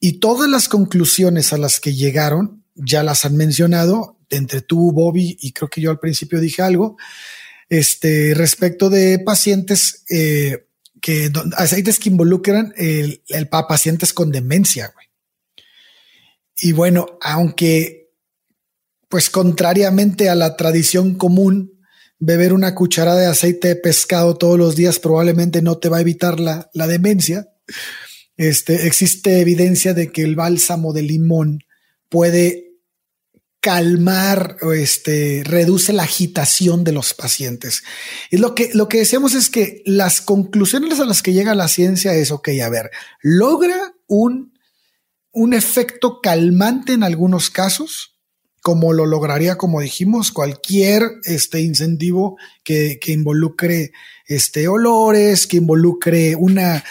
Y todas las conclusiones a las que llegaron ya las han mencionado entre tú, Bobby, y creo que yo al principio dije algo, este, respecto de pacientes eh, que aceites que involucran el, el pacientes con demencia. Güey. Y bueno, aunque, pues contrariamente a la tradición común, beber una cucharada de aceite de pescado todos los días probablemente no te va a evitar la, la demencia. Este, existe evidencia de que el bálsamo de limón puede calmar, este, reduce la agitación de los pacientes. Y lo que, lo que decíamos es que las conclusiones a las que llega la ciencia es, ok, a ver, logra un, un efecto calmante en algunos casos, como lo lograría, como dijimos, cualquier este incentivo que, que involucre este olores, que involucre una,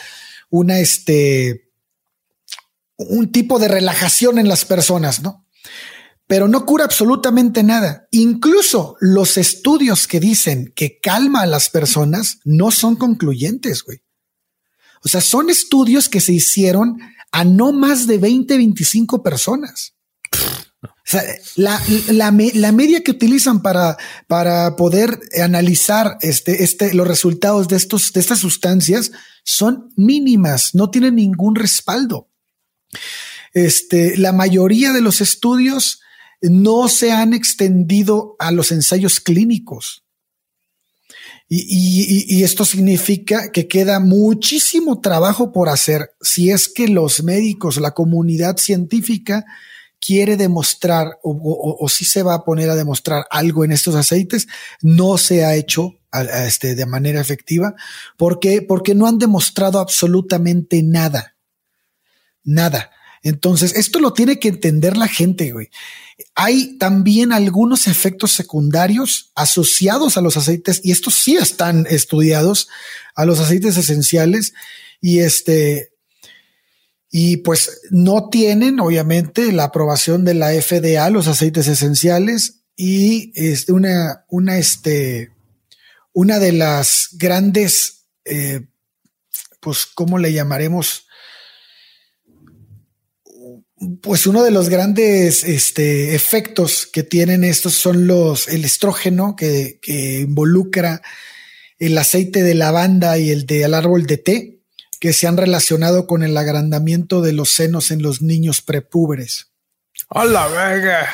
una, este, un tipo de relajación en las personas, ¿no? Pero no cura absolutamente nada. Incluso los estudios que dicen que calma a las personas no son concluyentes, güey. O sea, son estudios que se hicieron a no más de 20, 25 personas. O sea, la, la, media que utilizan para, para poder analizar este, este, los resultados de, estos, de estas sustancias son mínimas, no tienen ningún respaldo. Este, la mayoría de los estudios no se han extendido a los ensayos clínicos. Y, esto significa que queda muchísimo trabajo por hacer si es que los médicos, la comunidad científica, quiere demostrar o, si se va a poner a demostrar algo en estos aceites, no se ha hecho este, de manera efectiva. ¿Por qué? Porque no han demostrado absolutamente nada. Nada. Entonces, esto lo tiene que entender la gente, güey. Hay también algunos efectos secundarios asociados a los aceites y estos sí están estudiados a los aceites esenciales y este, y pues no tienen obviamente la aprobación de la FDA, los aceites esenciales y este, una, una, este, una de las grandes, eh, pues, ¿cómo le llamaremos? Pues uno de los grandes este, efectos que tienen estos son los, el estrógeno que, que involucra el aceite de lavanda y el del árbol de té que se han relacionado con el agrandamiento de los senos en los niños prepúberes. ¡A la verga!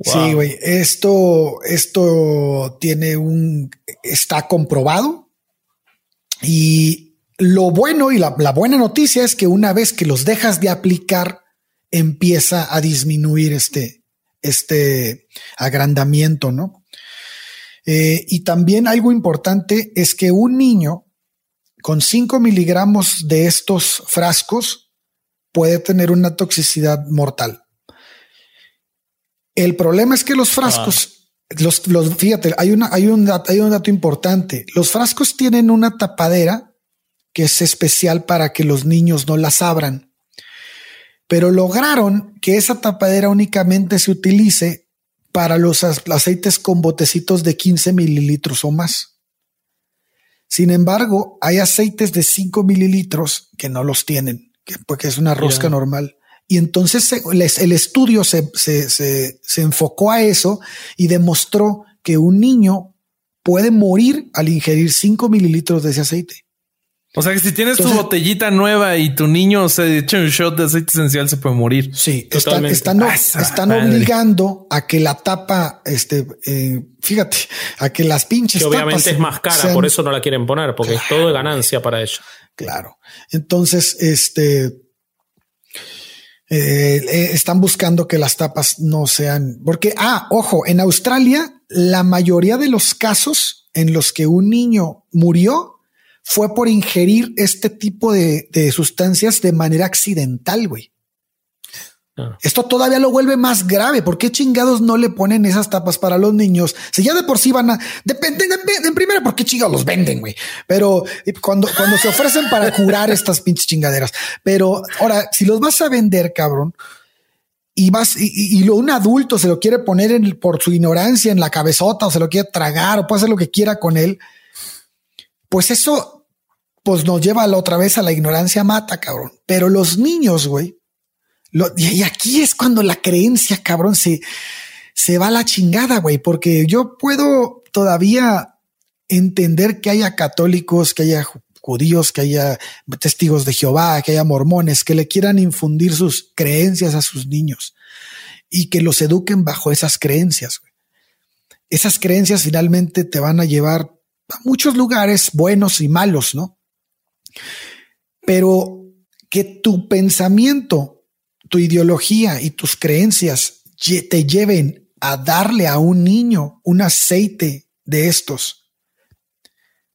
Sí, güey. Esto, esto tiene un. está comprobado. Y lo bueno y la, la, buena noticia es que una vez que los dejas de aplicar, empieza a disminuir este, este agrandamiento, ¿no? Eh, y también algo importante es que un niño con 5 miligramos de estos frascos puede tener una toxicidad mortal. El problema es que los frascos, ah. los, los, fíjate, hay, una, hay, un, hay un dato importante. Los frascos tienen una tapadera que es especial para que los niños no las abran. Pero lograron que esa tapadera únicamente se utilice para los aceites con botecitos de 15 mililitros o más. Sin embargo, hay aceites de 5 mililitros que no los tienen, porque es una rosca normal. Y entonces el estudio se, se, enfocó a eso y demostró que un niño puede morir al ingerir 5 mililitros de ese aceite. O sea que si tienes tu botellita nueva y tu niño se echa un shot de aceite esencial, se puede morir. Sí, están, están, ah, están obligando a que la tapa, este, eh, fíjate, a que las pinches. Que obviamente es más cara, por eso no la quieren poner, porque es todo de ganancia para ellos. Claro. Entonces, este, eh, eh, están buscando que las tapas no sean, porque, ah, ojo, en Australia, la mayoría de los casos en los que un niño murió fue por ingerir este tipo de, sustancias de manera accidental, güey. Ah. Esto todavía lo vuelve más grave. ¿Por qué chingados no le ponen esas tapas para los niños? Si ya de por sí van a, depende, en primera, ¿por qué chingados los venden, güey? Pero cuando, cuando se ofrecen para curar estas pinches chingaderas. Pero ahora, si los vas a vender, cabrón, y vas, y, lo, un adulto se lo quiere poner en, por su ignorancia en la cabezota o se lo quiere tragar o puede hacer lo que quiera con él, pues eso pues nos lleva la otra vez a la ignorancia mata, cabrón. Pero los niños, güey, y aquí es cuando la creencia, cabrón, se, se va a la chingada, güey, porque yo puedo todavía entender que haya católicos, que haya judíos, que haya testigos de Jehová, que haya mormones, que le quieran infundir sus creencias a sus niños y que los eduquen bajo esas creencias. Güey. Esas creencias finalmente te van a llevar a muchos lugares buenos y malos, ¿no? Pero que tu pensamiento, tu ideología y tus creencias te lleven a darle a un niño un aceite de estos,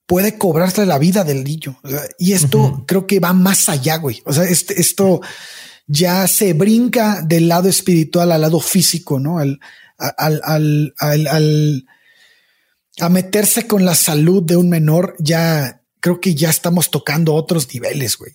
puede cobrarse la vida del niño. Y esto creo que va más allá, güey. O sea, este, esto ya se brinca del lado espiritual al lado físico, ¿no? Al, al, al, al, a meterse con la salud de un menor ya creo que ya estamos tocando otros niveles, güey.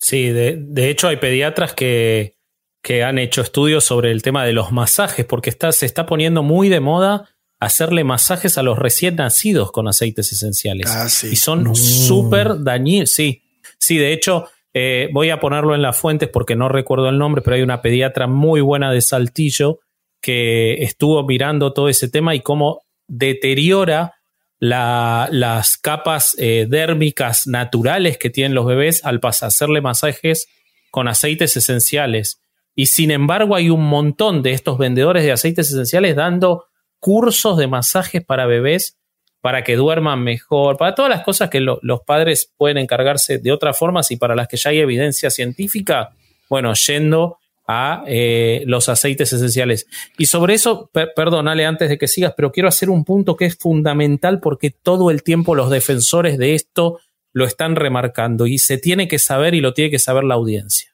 Sí, de, hecho hay pediatras que, que, han hecho estudios sobre el tema de los masajes, porque está, se está poniendo muy de moda hacerle masajes a los recién nacidos con aceites esenciales. Ah, sí. Y son súper dañinos. Sí, sí, de hecho, eh, voy a ponerlo en las fuentes porque no recuerdo el nombre, pero hay una pediatra muy buena de Saltillo que estuvo mirando todo ese tema y cómo deteriora las capas eh, dérmicas naturales que tienen los bebés al hacerle masajes con aceites esenciales. Y sin embargo hay un montón de estos vendedores de aceites esenciales dando cursos de masajes para bebés para que duerman mejor, para todas las cosas que los padres pueden encargarse de otras formas y para las que ya hay evidencia científica, bueno, yendo a eh, los aceites esenciales. Y sobre eso, perdónale antes de que sigas, pero quiero hacer un punto que es fundamental porque todo el tiempo los defensores de esto lo están remarcando y se tiene que saber y lo tiene que saber la audiencia.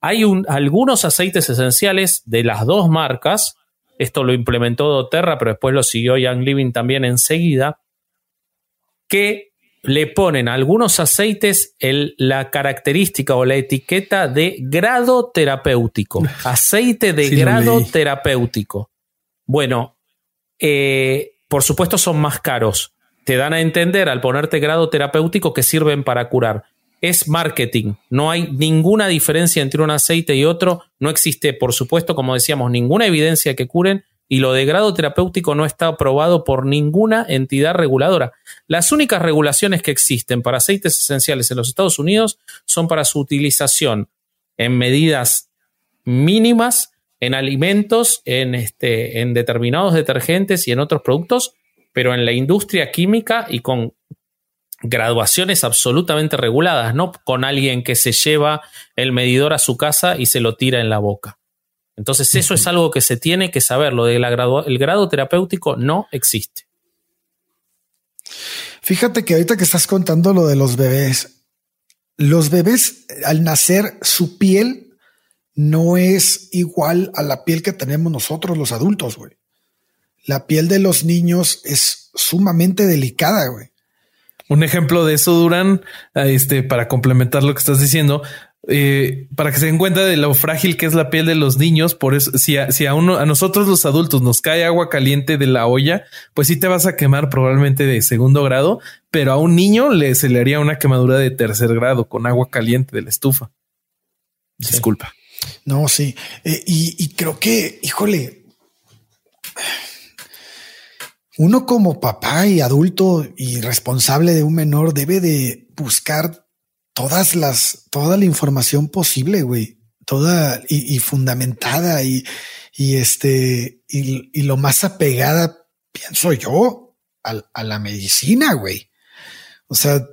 Hay algunos aceites esenciales de las dos marcas, esto lo implementó doTERRA, pero después lo siguió Young Living también enseguida, que le ponen a algunos aceites la característica o la etiqueta de grado terapéutico. Aceite de grado terapéutico. Bueno, eh, por supuesto son más caros. Te dan a entender al ponerte grado terapéutico que sirven para curar. Es marketing. No hay ninguna diferencia entre un aceite y otro. No existe, por supuesto, como decíamos, ninguna evidencia que curen y lo de grado terapéutico no está aprobado por ninguna entidad reguladora. Las únicas regulaciones que existen para aceites esenciales en los Estados Unidos son para su utilización en medidas mínimas en alimentos, en, este, en determinados detergentes y en otros productos, pero en la industria química y con graduaciones absolutamente reguladas, no con alguien que se lleva el medidor a su casa y se lo tira en la boca. Entonces eso es algo que se tiene que saber. Lo del el grado terapéutico no existe. Fíjate que ahorita que estás contando lo de los bebés, los bebés al nacer su piel no es igual a la piel que tenemos nosotros los adultos, güey. La piel de los niños es sumamente delicada, güey. Un ejemplo de eso, Durán, este, para complementar lo que estás diciendo, eh, para que se den cuenta de lo frágil que es la piel de los niños. Por eso, si a, si a uno, a nosotros los adultos nos cae agua caliente de la olla, pues sí te vas a quemar probablemente de segundo grado, pero a un niño le, se le haría una quemadura de tercer grado con agua caliente de la estufa. Disculpa. No, sí. Eh, y, y creo que, híjole, uno como papá y adulto y responsable de un menor debe de buscar todas las, toda la información posible, güey, toda y, fundamentada y, y este, y, lo más apegada, pienso yo, a, la medicina, güey. O sea,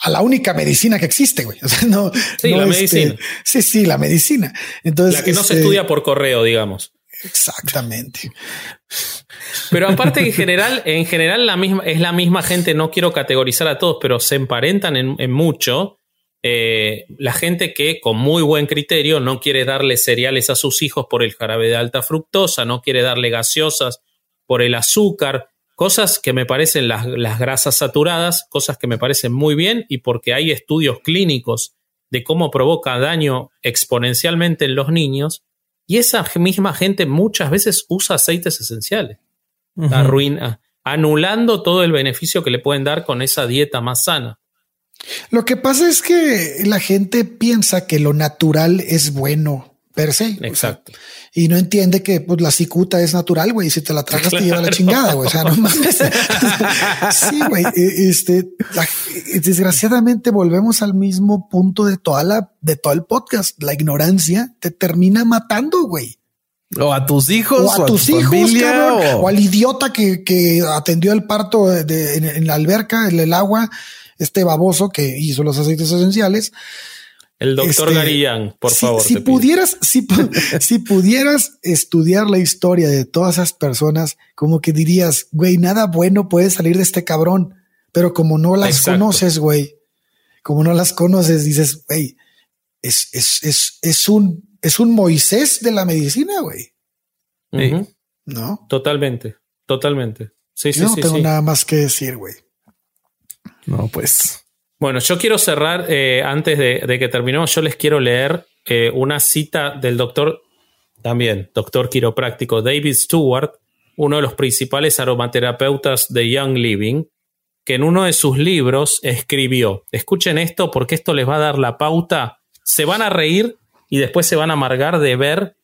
a la única medicina que existe, güey. O sea, no. Sí, la este, medicina. Sí, sí, la medicina. Entonces. La que no se este, estudia por correo, digamos. Exactamente. Pero aparte en general, en general la misma, es la misma gente, no quiero categorizar a todos, pero se emparentan en, mucho. Eh, la gente que con muy buen criterio no quiere darle cereales a sus hijos por el jarabe de alta fructosa, no quiere darle gaseosas por el azúcar, cosas que me parecen las, las grasas saturadas, cosas que me parecen muy bien y porque hay estudios clínicos de cómo provoca daño exponencialmente en los niños, y esa misma gente muchas veces usa aceites esenciales. Arruina, anulando todo el beneficio que le pueden dar con esa dieta más sana. Lo que pasa es que la gente piensa que lo natural es bueno per se. Exacto. Y no entiende que pues, la cicuta es natural, güey. Si te la tragas, te lleva la chingada, güey. O sea, no mames. sí, güey. E, este, desgraciadamente volvemos al mismo punto de toda la, de todo el podcast. La ignorancia te termina matando, güey. O a tus hijos, o a, tus hijos, o... al idiota que, que atendió el parto de, en, la alberca, en el agua, este baboso que hizo los aceites esenciales. El doctor este, Garillán, por favor. Si pudieras, si, si pudieras estudiar la historia de todas esas personas, como que dirías, güey, nada bueno puede salir de este cabrón. Pero como no las conoces, güey, como no las conoces, dices, güey, es, es, es, es, un, es un Moisés de la medicina, güey. No. Totalmente, totalmente. Sí, sí, no tengo nada más que decir, güey. No, pues. Bueno, yo quiero cerrar, eh, antes de, que terminemos, yo les quiero leer eh, una cita del doctor, también, doctor quiropráctico David Stewart, uno de los principales aromaterapeutas de Young Living, que en uno de sus libros escribió, escuchen esto porque esto les va a dar la pauta, se van a reír y después se van a amargar de ver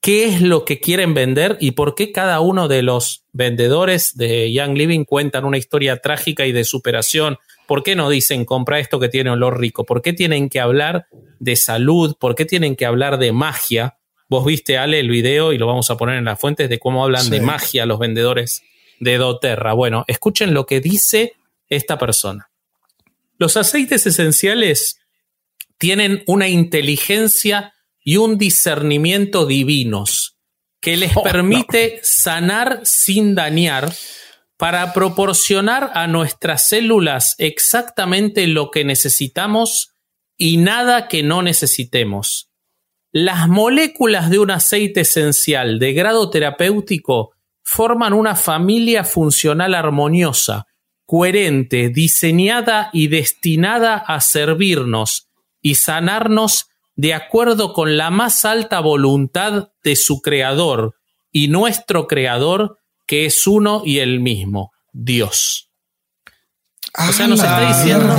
qué es lo que quieren vender y por qué cada uno de los vendedores de Young Living cuentan una historia trágica y de superación ¿Por qué no dicen compra esto que tiene olor rico? ¿Por qué tienen que hablar de salud? ¿Por qué tienen que hablar de magia? Vos viste, Ale, el video y lo vamos a poner en las fuentes de cómo hablan de magia los vendedores de doTERRA. Bueno, escuchen lo que dice esta persona. Los aceites esenciales tienen una inteligencia y un discernimiento divinos que les Oh, permite sanar sin dañar para proporcionar a nuestras células exactamente lo que necesitamos y nada que no necesitemos. Las moléculas de un aceite esencial de grado terapéutico forman una familia funcional armoniosa, coherente, diseñada y destinada a servirnos y sanarnos de acuerdo con la más alta voluntad de su creador y nuestro creador, que es uno y el mismo, Dios. O sea, nos ¡A está diciendo-.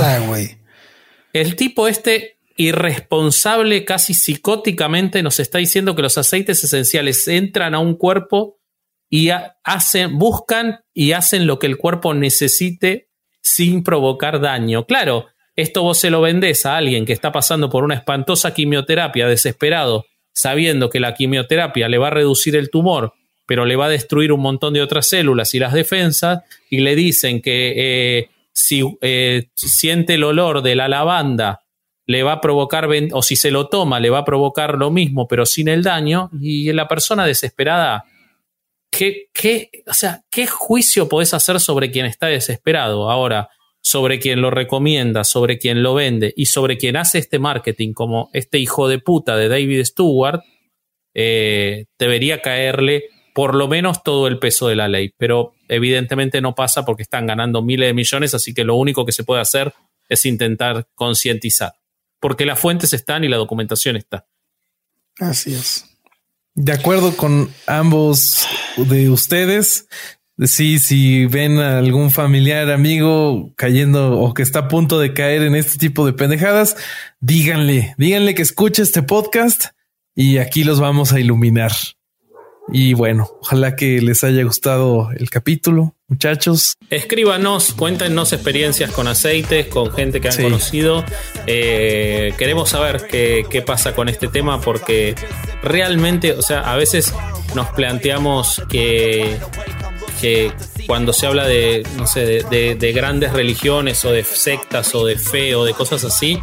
El tipo este irresponsable, casi psicóticamente, nos está diciendo que los aceites esenciales entran a un cuerpo y ha- hacen, buscan y hacen lo que el cuerpo necesite sin provocar daño. Claro, esto vos se lo vendés a alguien que está pasando por una espantosa quimioterapia, desesperado, sabiendo que la quimioterapia le va a reducir el tumor, pero le va a destruir un montón de otras células y las defensas, y le dicen que eh, si eh, siente el olor de la lavanda, le va a provocar, o si se lo toma, le va a provocar lo mismo, pero sin el daño, y la persona desesperada, ¿qué, qué, o sea, ¿qué juicio podés hacer sobre quien está desesperado? Ahora, sobre quien lo recomienda, sobre quien lo vende y sobre quien hace este marketing, como este hijo de puta de David Stewart, eh, debería caerle por lo menos todo el peso de la ley. Pero evidentemente no pasa porque están ganando miles de millones, así que lo único que se puede hacer es intentar concientizar. Porque las fuentes están y la documentación está. Así es. De acuerdo con ambos de ustedes, sí, si ven a algún familiar, amigo cayendo o que está a punto de caer en este tipo de pendejadas, díganle, díganle que escuche este podcast y aquí los vamos a iluminar. Y bueno, ojalá que les haya gustado el capítulo, muchachos. Escríbanos, cuéntenos experiencias con aceites, con gente que han Sí. conocido. Eh, queremos saber qué, qué pasa con este tema porque realmente, o sea, a veces nos planteamos que, que cuando se habla de, no sé, de, de- de grandes religiones o de sectas o de fe o de cosas así,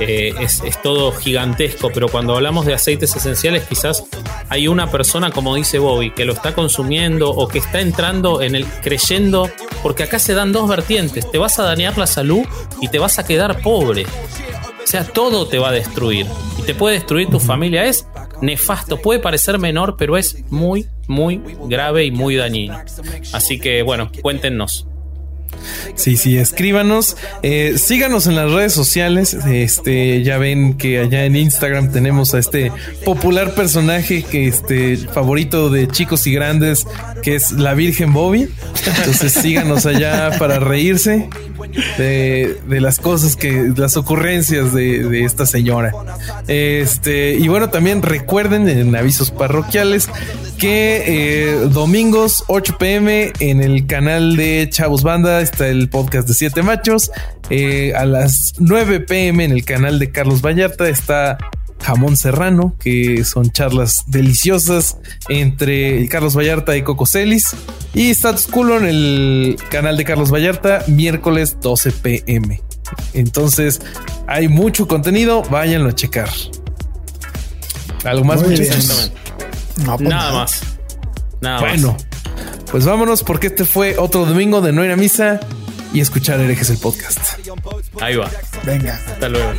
eh, es, es todo gigantesco, pero cuando hablamos de aceites esenciales quizás hay una persona, como dice Bobby, que lo está consumiendo o que está entrando en el creyendo, porque acá se dan dos vertientes, te vas a dañar la salud y te vas a quedar pobre. O sea, todo te va a destruir. Y te puede destruir tu familia. Es nefasto, puede parecer menor, pero es muy, muy grave y muy dañino. Así que bueno, cuéntenos. Sí, sí, escríbanos, eh, síganos en las redes sociales. Este, ya ven que allá en Instagram tenemos a este popular personaje que este favorito de chicos y grandes, que es la Virgen Bobby. Entonces síganos allá para reírse de, las cosas que, las ocurrencias de, de esta señora. Este, y bueno, también recuerden en avisos parroquiales que eh, domingos 8 pm en el canal de Chavos Banda está el podcast de Siete Machos. Eh, a las 9 pm en el canal de Carlos Vallarta está Jamón Serrano, que son charlas deliciosas entre Carlos Vallarta y Coco Celis. Y Status Culo en el canal de Carlos Vallarta, miércoles 12 pm. Entonces hay mucho contenido, váyanlo a checar. ¿Algo más, muchachos? No, pues Nada más. Nada Bueno, más. Pues vámonos porque este fue otro domingo de No ir misa y escuchar herejes el podcast. Ahí va. Venga. Hasta luego.